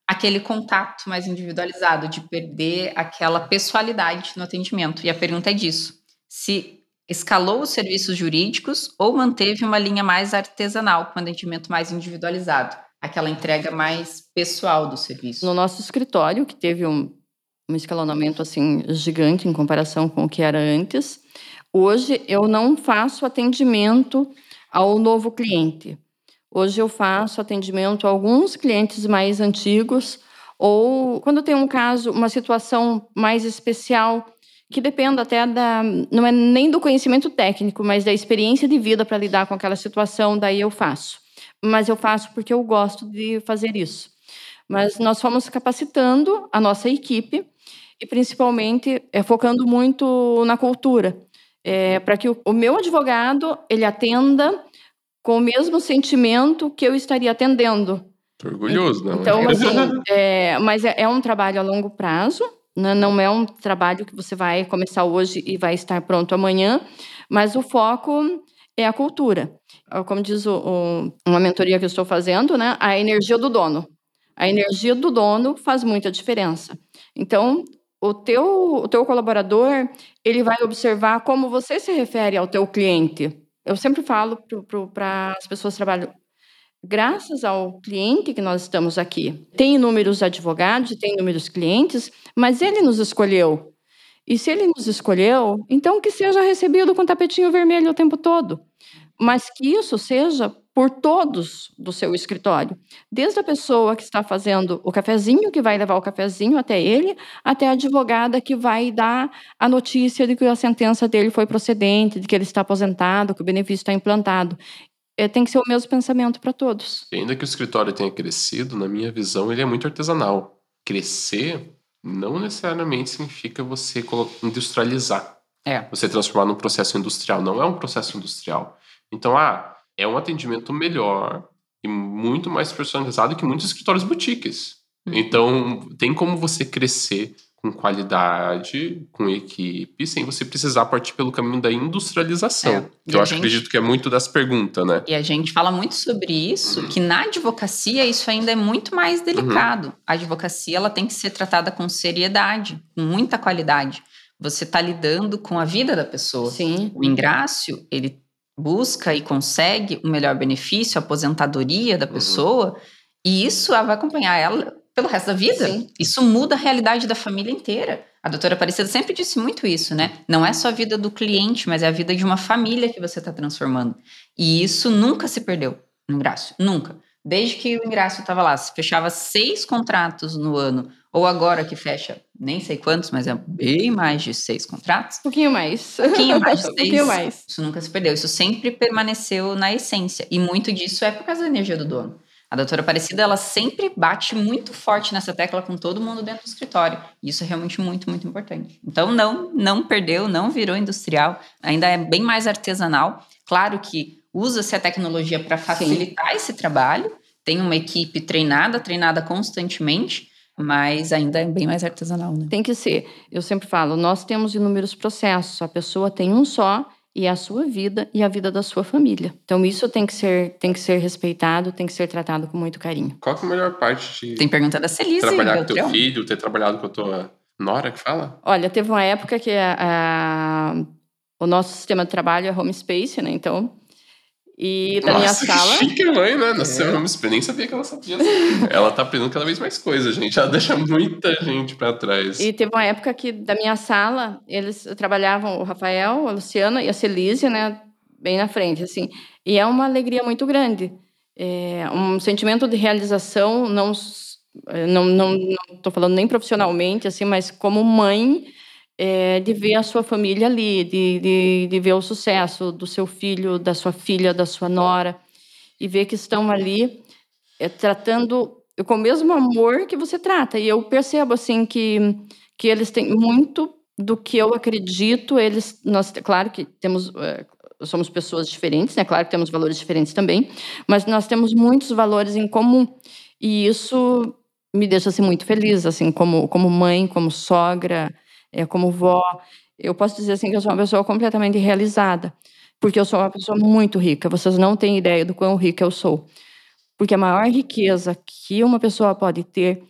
aquele contato mais individualizado, de perder aquela pessoalidade no atendimento. E a pergunta é disso: se escalou os serviços jurídicos ou manteve uma linha mais artesanal, com atendimento mais individualizado, aquela entrega mais pessoal do serviço. No nosso escritório, que teve um, um escalonamento assim gigante em comparação com o que era antes, hoje eu não faço atendimento ao novo cliente. Hoje eu faço atendimento a alguns clientes mais antigos ou quando tem um caso, uma situação mais especial que depende até da não é nem do conhecimento técnico, mas da experiência de vida para lidar com aquela situação, daí eu faço. Mas eu faço porque eu gosto de fazer isso. Mas nós fomos capacitando a nossa equipe e principalmente é, focando muito na cultura, é, para que o, o meu advogado ele atenda com o mesmo sentimento que eu estaria atendendo. Tô orgulhoso, não. Então, assim, é, mas é, é um trabalho a longo prazo, né? não é um trabalho que você vai começar hoje e vai estar pronto amanhã, mas o foco é a cultura. Como diz o, o, uma mentoria que eu estou fazendo, né? a energia do dono. A energia do dono faz muita diferença. Então, o teu, o teu colaborador, ele vai observar como você se refere ao teu cliente. Eu sempre falo para as pessoas que trabalham, graças ao cliente que nós estamos aqui. Tem inúmeros advogados, tem inúmeros clientes, mas ele nos escolheu. E se ele nos escolheu, então que seja recebido com tapetinho vermelho o tempo todo. Mas que isso seja por todos do seu escritório, desde a pessoa que está fazendo o cafezinho, que vai levar o cafezinho até ele, até a advogada que vai dar a notícia de que a sentença dele foi procedente, de que ele está aposentado, que o benefício está implantado. É, tem que ser o mesmo pensamento para todos. E ainda que o escritório tenha crescido, na minha visão, ele é muito artesanal. Crescer não necessariamente significa você industrializar. É. Você transformar num processo industrial. Não é um processo industrial. Então, ah, é um atendimento melhor e muito mais personalizado que muitos escritórios boutiques. Uhum. Então, tem como você crescer com qualidade, com equipe, sem você precisar partir pelo caminho da industrialização. É. Que eu acho, gente... acredito que é muito das perguntas, né? E a gente fala muito sobre isso, uhum. que na advocacia isso ainda é muito mais delicado. Uhum. A advocacia ela tem que ser tratada com seriedade, com muita qualidade. Você está lidando com a vida da pessoa. Sim. O ingrácio, ele busca e consegue o melhor benefício, a aposentadoria da uhum. pessoa, uhum. e isso vai acompanhar ela pelo resto da vida. Sim. Isso muda a realidade da família inteira. A doutora Aparecida sempre disse muito isso, né? Não é só a vida do cliente, mas é a vida de uma família que você está transformando. E isso nunca se perdeu no ingresso, nunca. Desde que o ingresso estava lá, se fechava seis contratos no ano, ou agora que fecha nem sei quantos, mas é bem mais de seis contratos. Um pouquinho mais. Um pouquinho mais de seis. um pouquinho mais. Isso nunca se perdeu. Isso sempre permaneceu na essência. E muito disso é por causa da energia do dono. A doutora Aparecida, ela sempre bate muito forte nessa tecla com todo mundo dentro do escritório. Isso é realmente muito, muito importante. Então, não, não perdeu, não virou industrial. Ainda é bem mais artesanal. Claro que usa-se a tecnologia para facilitar Sim. esse trabalho. Tem uma equipe treinada, treinada constantemente mas ainda é bem mais artesanal, né? Tem que ser. Eu sempre falo, nós temos inúmeros processos. A pessoa tem um só e é a sua vida e a vida da sua família. Então isso tem que ser tem que ser respeitado, tem que ser tratado com muito carinho. Qual é a melhor parte de Tem pergunta da Celise, trabalhar com teu filho, ter trabalhado com a tua nora que fala? Olha, teve uma época que a, a, o nosso sistema de trabalho é home space, né? Então e da Nossa, minha sala. Que chique, mãe, né? Nossa, é. eu nem sabia que ela sabia. ela tá aprendendo cada vez mais coisas, gente. Ela deixa muita gente para trás. E teve uma época que da minha sala, eles trabalhavam o Rafael, a Luciana e a Celícia, né? Bem na frente, assim. E é uma alegria muito grande. É um sentimento de realização, não não não estou falando nem profissionalmente, assim, mas como mãe é, de ver a sua família ali, de, de, de ver o sucesso do seu filho, da sua filha, da sua nora, e ver que estão ali é, tratando com o mesmo amor que você trata. E eu percebo assim que, que eles têm muito do que eu acredito. Eles, nós, claro que temos é, somos pessoas diferentes, né? Claro que temos valores diferentes também, mas nós temos muitos valores em comum. E isso me deixa assim muito feliz, assim, como como mãe, como sogra, é, como vó. Eu posso dizer assim que eu sou uma pessoa completamente realizada, porque eu sou uma pessoa muito rica. Vocês não têm ideia do quão rica eu sou. Porque a maior riqueza que uma pessoa pode ter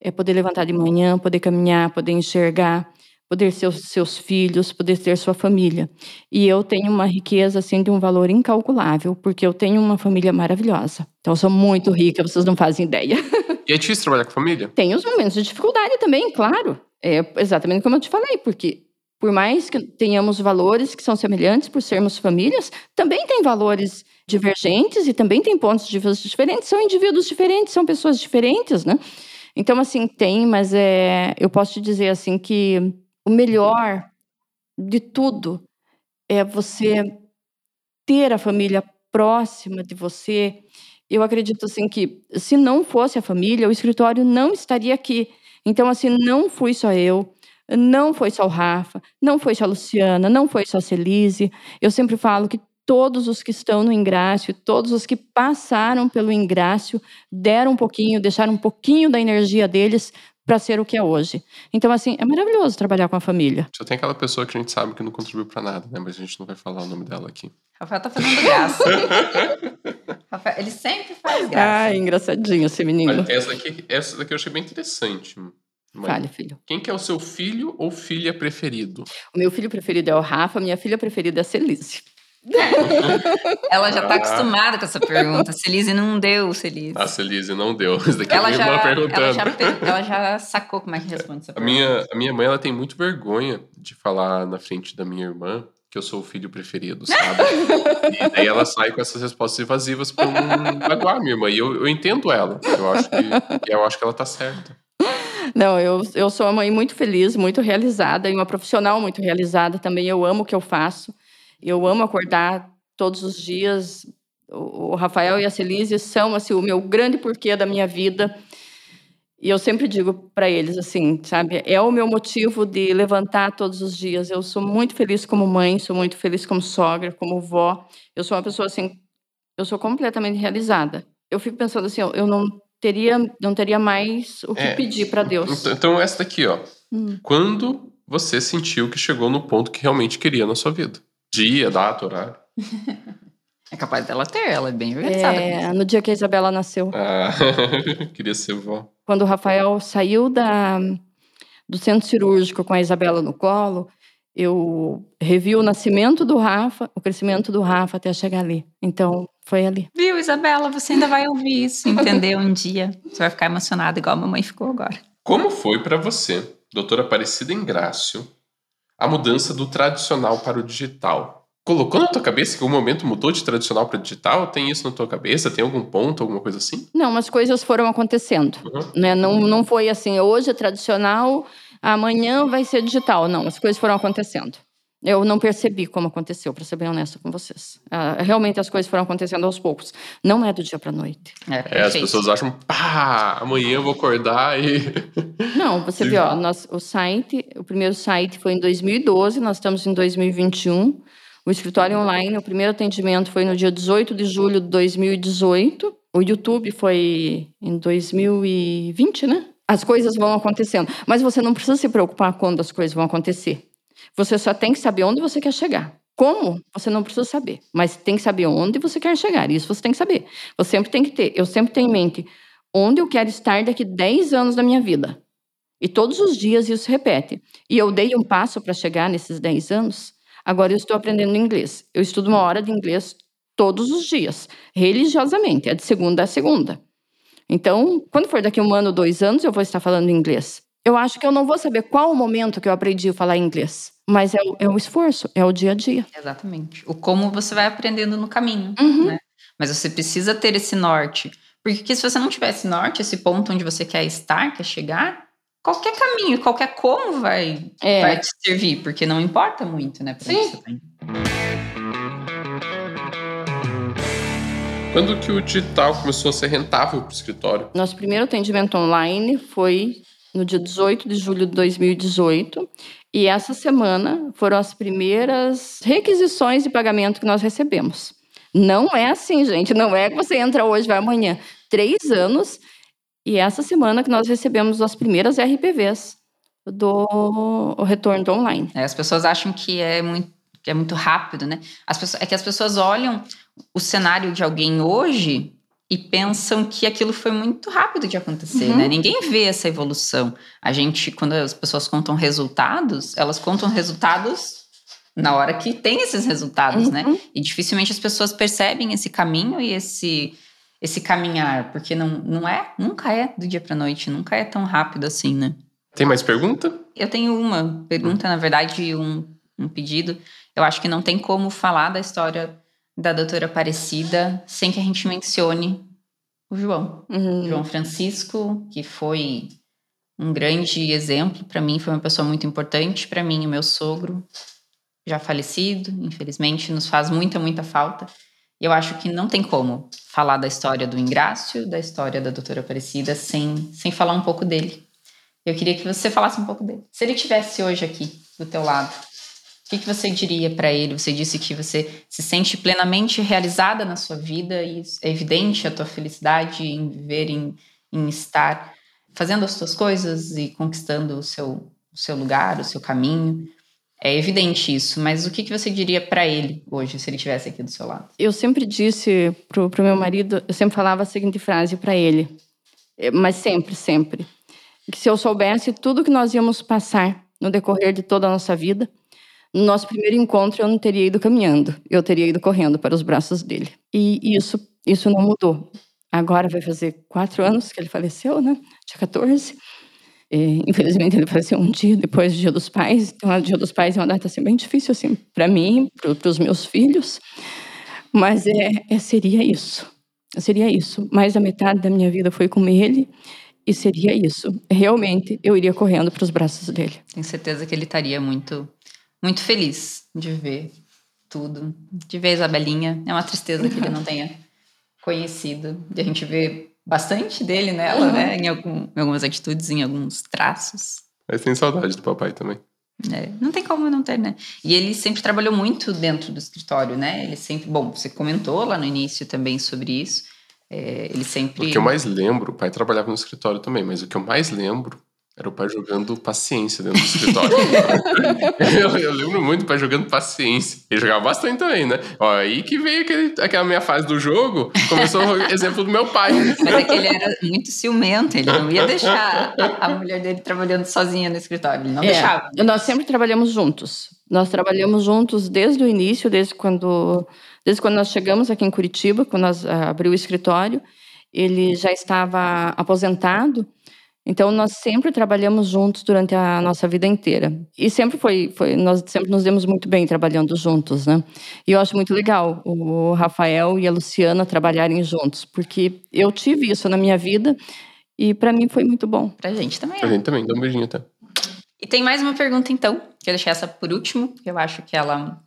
é poder levantar de manhã, poder caminhar, poder enxergar, poder ser os seus filhos, poder ter sua família. E eu tenho uma riqueza assim de um valor incalculável, porque eu tenho uma família maravilhosa. Então eu sou muito rica, vocês não fazem ideia. E é difícil trabalhar com família? Tem os momentos de dificuldade também, claro. É exatamente como eu te falei, porque por mais que tenhamos valores que são semelhantes por sermos famílias, também tem valores divergentes e também tem pontos de vista diferentes. São indivíduos diferentes, são pessoas diferentes, né? Então, assim, tem, mas é, eu posso te dizer assim que o melhor de tudo é você ter a família próxima de você. Eu acredito assim que se não fosse a família, o escritório não estaria aqui. Então, assim, não fui só eu, não foi só o Rafa, não foi só a Luciana, não foi só a Celise. Eu sempre falo que todos os que estão no ingrácio, todos os que passaram pelo ingrácio, deram um pouquinho, deixaram um pouquinho da energia deles para ser o que é hoje. Então, assim, é maravilhoso trabalhar com a família. Só tem aquela pessoa que a gente sabe que não contribuiu para nada, né? Mas a gente não vai falar o nome dela aqui. Rafael tá fazendo graça. Rafael, ele sempre faz graça. Ah, engraçadinho esse menino. essa, daqui, essa daqui eu achei bem interessante. Mãe. Fale, filho. Quem que é o seu filho ou filha preferido? O meu filho preferido é o Rafa, minha filha preferida é a Celise. ela já tá acostumada com essa pergunta. Celise não deu, Celise. A Celise não deu. Isso daqui ela, é já, perguntando. Ela já, ela já sacou como é que responde essa a Minha, a minha mãe ela tem muito vergonha de falar na frente da minha irmã que eu sou o filho preferido, sabe? e daí ela sai com essas respostas evasivas pra magoar minha irmã. E eu, eu entendo ela. Eu acho, que, eu acho que ela tá certa. Não, eu, eu sou uma mãe muito feliz, muito realizada e uma profissional muito realizada também. Eu amo o que eu faço. Eu amo acordar todos os dias. O, o Rafael e a Celise são assim, o meu grande porquê da minha vida. E eu sempre digo para eles assim, sabe, é o meu motivo de levantar todos os dias. Eu sou muito feliz como mãe, sou muito feliz como sogra, como vó. Eu sou uma pessoa assim, eu sou completamente realizada. Eu fico pensando assim, eu não teria, não teria mais o que é, pedir para Deus. Então, então, essa daqui, ó. Hum. Quando você sentiu que chegou no ponto que realmente queria na sua vida? Dia, data, horário? É capaz dela ter, ela é bem organizada. É, no dia que a Isabela nasceu. Ah, queria ser vó. Quando o Rafael saiu da, do centro cirúrgico com a Isabela no colo, eu revi o nascimento do Rafa, o crescimento do Rafa até chegar ali. Então, foi ali. Viu, Isabela? Você ainda vai ouvir isso, entendeu? Um dia. Você vai ficar emocionada, igual a mamãe ficou agora. Como foi para você, doutora Aparecida Ingrácio, a mudança do tradicional para o digital? Colocou na tua cabeça que o momento mudou de tradicional para digital? Tem isso na tua cabeça? Tem algum ponto, alguma coisa assim? Não, as coisas foram acontecendo. Uhum. Né? Não, não foi assim, hoje é tradicional, amanhã vai ser digital. Não, as coisas foram acontecendo. Eu não percebi como aconteceu, para ser bem honesta com vocês. Uh, realmente as coisas foram acontecendo aos poucos. Não é do dia para noite. É, é, as pessoas acham, pá, amanhã eu vou acordar e. Não, você viu, ó, nós, o site, o primeiro site foi em 2012, nós estamos em 2021. O escritório online, o primeiro atendimento foi no dia 18 de julho de 2018. O YouTube foi em 2020, né? As coisas vão acontecendo. Mas você não precisa se preocupar quando as coisas vão acontecer. Você só tem que saber onde você quer chegar. Como? Você não precisa saber, mas tem que saber onde você quer chegar. Isso você tem que saber. Você sempre tem que ter. Eu sempre tenho em mente onde eu quero estar daqui 10 anos da minha vida. E todos os dias isso repete. E eu dei um passo para chegar nesses 10 anos Agora eu estou aprendendo inglês. Eu estudo uma hora de inglês todos os dias, religiosamente, é de segunda a segunda. Então, quando for daqui um ano, dois anos, eu vou estar falando inglês. Eu acho que eu não vou saber qual o momento que eu aprendi a falar inglês, mas é o, é o esforço, é o dia a dia. Exatamente. O como você vai aprendendo no caminho, uhum. né? Mas você precisa ter esse norte. Porque se você não tiver esse norte, esse ponto onde você quer estar, quer chegar, qualquer caminho, qualquer como vai, é. vai te servir, porque não importa muito, né? Sim. Você tá Quando que o digital começou a ser rentável para o escritório? Nosso primeiro atendimento online foi no dia 18 de julho de 2018. E essa semana foram as primeiras requisições de pagamento que nós recebemos. Não é assim, gente. Não é que você entra hoje, vai amanhã. Três anos e essa semana que nós recebemos as primeiras RPVs do retorno do online. É, as pessoas acham que é muito, que é muito rápido, né? As pessoas, é que as pessoas olham o cenário de alguém hoje e pensam que aquilo foi muito rápido de acontecer, uhum. né? Ninguém vê essa evolução. A gente, quando as pessoas contam resultados, elas contam resultados na hora que tem esses resultados, né? uhum. né? E dificilmente as pessoas percebem esse caminho e esse esse caminhar, porque não, não é, nunca é do dia para noite, nunca é tão rápido assim, né? Tem mais pergunta? Eu tenho uma pergunta, na verdade, um, um pedido. Eu acho que não tem como falar da história da doutora Aparecida sem que a gente mencione o João. Uhum. João Francisco, que foi um grande exemplo para mim, foi uma pessoa muito importante para mim, o meu sogro, já falecido, infelizmente, nos faz muita, muita falta. Eu acho que não tem como falar da história do Ingrácio, da história da doutora Aparecida, sem, sem falar um pouco dele. Eu queria que você falasse um pouco dele. Se ele tivesse hoje aqui, do teu lado, o que, que você diria para ele? Você disse que você se sente plenamente realizada na sua vida e é evidente a tua felicidade em viver, em, em estar fazendo as suas coisas e conquistando o seu, o seu lugar, o seu caminho. É evidente isso, mas o que, que você diria para ele hoje, se ele estivesse aqui do seu lado? Eu sempre disse pro, pro meu marido, eu sempre falava a seguinte frase para ele, é, mas sempre, sempre, que se eu soubesse tudo que nós íamos passar no decorrer de toda a nossa vida, no nosso primeiro encontro eu não teria ido caminhando, eu teria ido correndo para os braços dele. E isso, isso não mudou. Agora vai fazer quatro anos que ele faleceu, né? Dia 14. É, infelizmente ele faleceu um dia depois do Dia dos Pais, então o Dia dos Pais é uma data assim, bem difícil assim para mim, para os meus filhos, mas é, é, seria isso, seria isso. Mais da metade da minha vida foi com ele e seria isso. Realmente eu iria correndo para os braços dele. Tenho certeza que ele estaria muito, muito feliz de ver tudo, de ver a Isabelinha. É uma tristeza que ele não tenha conhecido, de a gente ver bastante dele nela, uhum. né? Em, algum, em, algumas atitudes, em alguns traços. Mas tem saudade do papai também. É, não tem como não ter, né? E ele sempre trabalhou muito dentro do escritório, né? Ele sempre. Bom, você comentou lá no início também sobre isso. É, ele sempre. O que eu mais lembro, o pai trabalhava no escritório também, mas o que eu mais lembro era o pai jogando paciência dentro do escritório. eu, eu, lembro muito do pai jogando paciência. Ele jogava bastante também, né? Ó, aí que veio aquele, aquela minha fase do jogo, começou o exemplo do meu pai. Mas é que ele era muito ciumento, ele não ia deixar a, a mulher dele trabalhando sozinha no escritório, ele não é, deixava. Nós sempre trabalhamos juntos. Nós trabalhamos juntos desde o início, desde quando, desde quando nós chegamos aqui em Curitiba, quando nós uh, abriu o escritório. Ele já estava aposentado, então nós sempre trabalhamos juntos durante a nossa vida inteira e sempre foi, foi nós sempre nos demos muito bem trabalhando juntos, né? E eu acho muito legal o Rafael e a Luciana trabalharem juntos, porque eu tive isso na minha vida e para mim foi muito bom. Pra gente também. Pra gente também. Dá um beijinho até. E tem mais uma pergunta então, que eu deixei essa por último, que eu acho que ela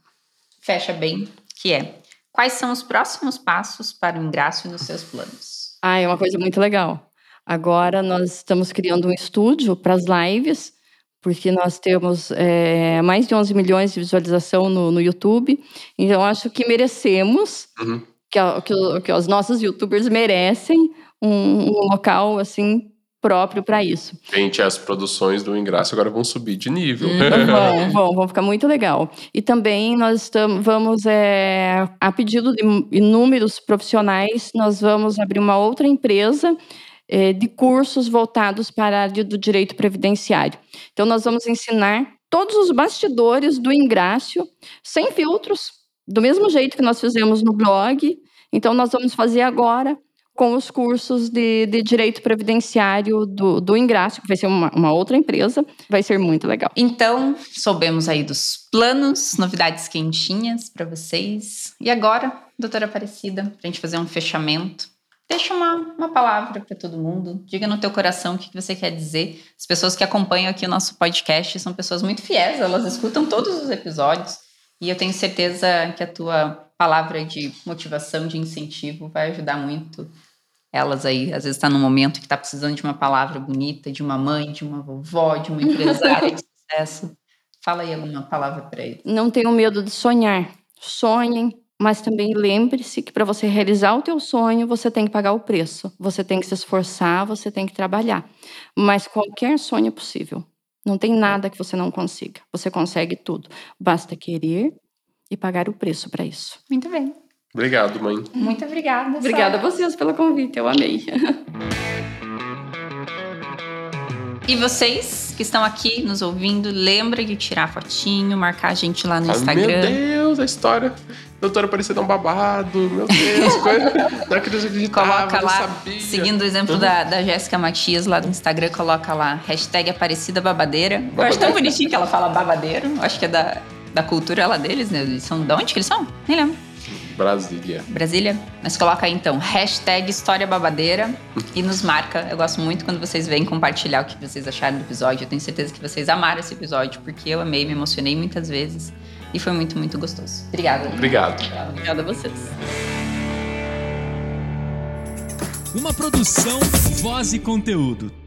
fecha bem, que é: quais são os próximos passos para o ingresso nos seus planos? Ah, é uma coisa muito legal. Agora nós estamos criando um estúdio para as lives, porque nós temos é, mais de 11 milhões de visualização no, no YouTube. Então, acho que merecemos, uhum. que, que, que, os nossos youtubers merecem um, um local assim próprio para isso. Gente, as produções do Ingresso agora vão subir de nível. vão, vão, vão ficar muito legal. E também nós estamos, vamos, é, a pedido de inúmeros profissionais, nós vamos abrir uma outra empresa é, de cursos voltados para a área do direito previdenciário. Então, nós vamos ensinar todos os bastidores do ingrácio, sem filtros, do mesmo jeito que nós fizemos no blog. Então, nós vamos fazer agora com os cursos de, de direito previdenciário do, do Ingrácio, que vai ser uma, uma, outra empresa, vai ser muito legal. Então, soubemos aí dos planos, novidades quentinhas para vocês. E agora, doutora Aparecida, para a gente fazer um fechamento, Deixa uma, uma palavra para todo mundo. Diga no teu coração o que, que você quer dizer. As pessoas que acompanham aqui o nosso podcast são pessoas muito fiéis, elas escutam todos os episódios. E eu tenho certeza que a tua palavra de motivação, de incentivo, vai ajudar muito elas aí. Às vezes está num momento que está precisando de uma palavra bonita, de uma mãe, de uma vovó, de uma empresária de sucesso. Fala aí alguma palavra para eles. Não tenham medo de sonhar. Sonhem, mas também lembre-se que para você realizar o teu sonho, você tem que pagar o preço. Você tem que se esforçar, você tem que trabalhar. Mas qualquer sonho é possível. Não tem nada que você não consiga. Você consegue tudo. Basta querer e pagar o preço para isso. Muito bem. Obrigado, mãe. Muito obrigada. Obrigada a vocês pelo convite, eu amei. E vocês que estão aqui nos ouvindo, lembra de tirar fotinho, marcar a gente lá no ah, Instagram. Meu Deus, a história. Doutora Aparecida é um babado, meu Deus, coisa. Não Coloca lá, sabia. seguindo o exemplo da, da Jéssica Matias lá no Instagram, coloca lá, hashtag Aparecida Babadeira. Babadeira. Eu acho tão bonitinho que ela fala babadeiro. Acho que é da, da cultura lá deles, né? Eles são de onde que eles são? Nem lembro. Brasília. Brasília? Mas coloca aí então, hashtag História Babadeira e nos marca. Eu gosto muito quando vocês vêm compartilhar o que vocês acharam do episódio. Eu tenho certeza que vocês amaram esse episódio, porque eu amei, me emocionei muitas vezes. E foi muito, muito gostoso. Obrigada. Obrigado. Obrigada a vocês. Uma produção, voz e conteúdo.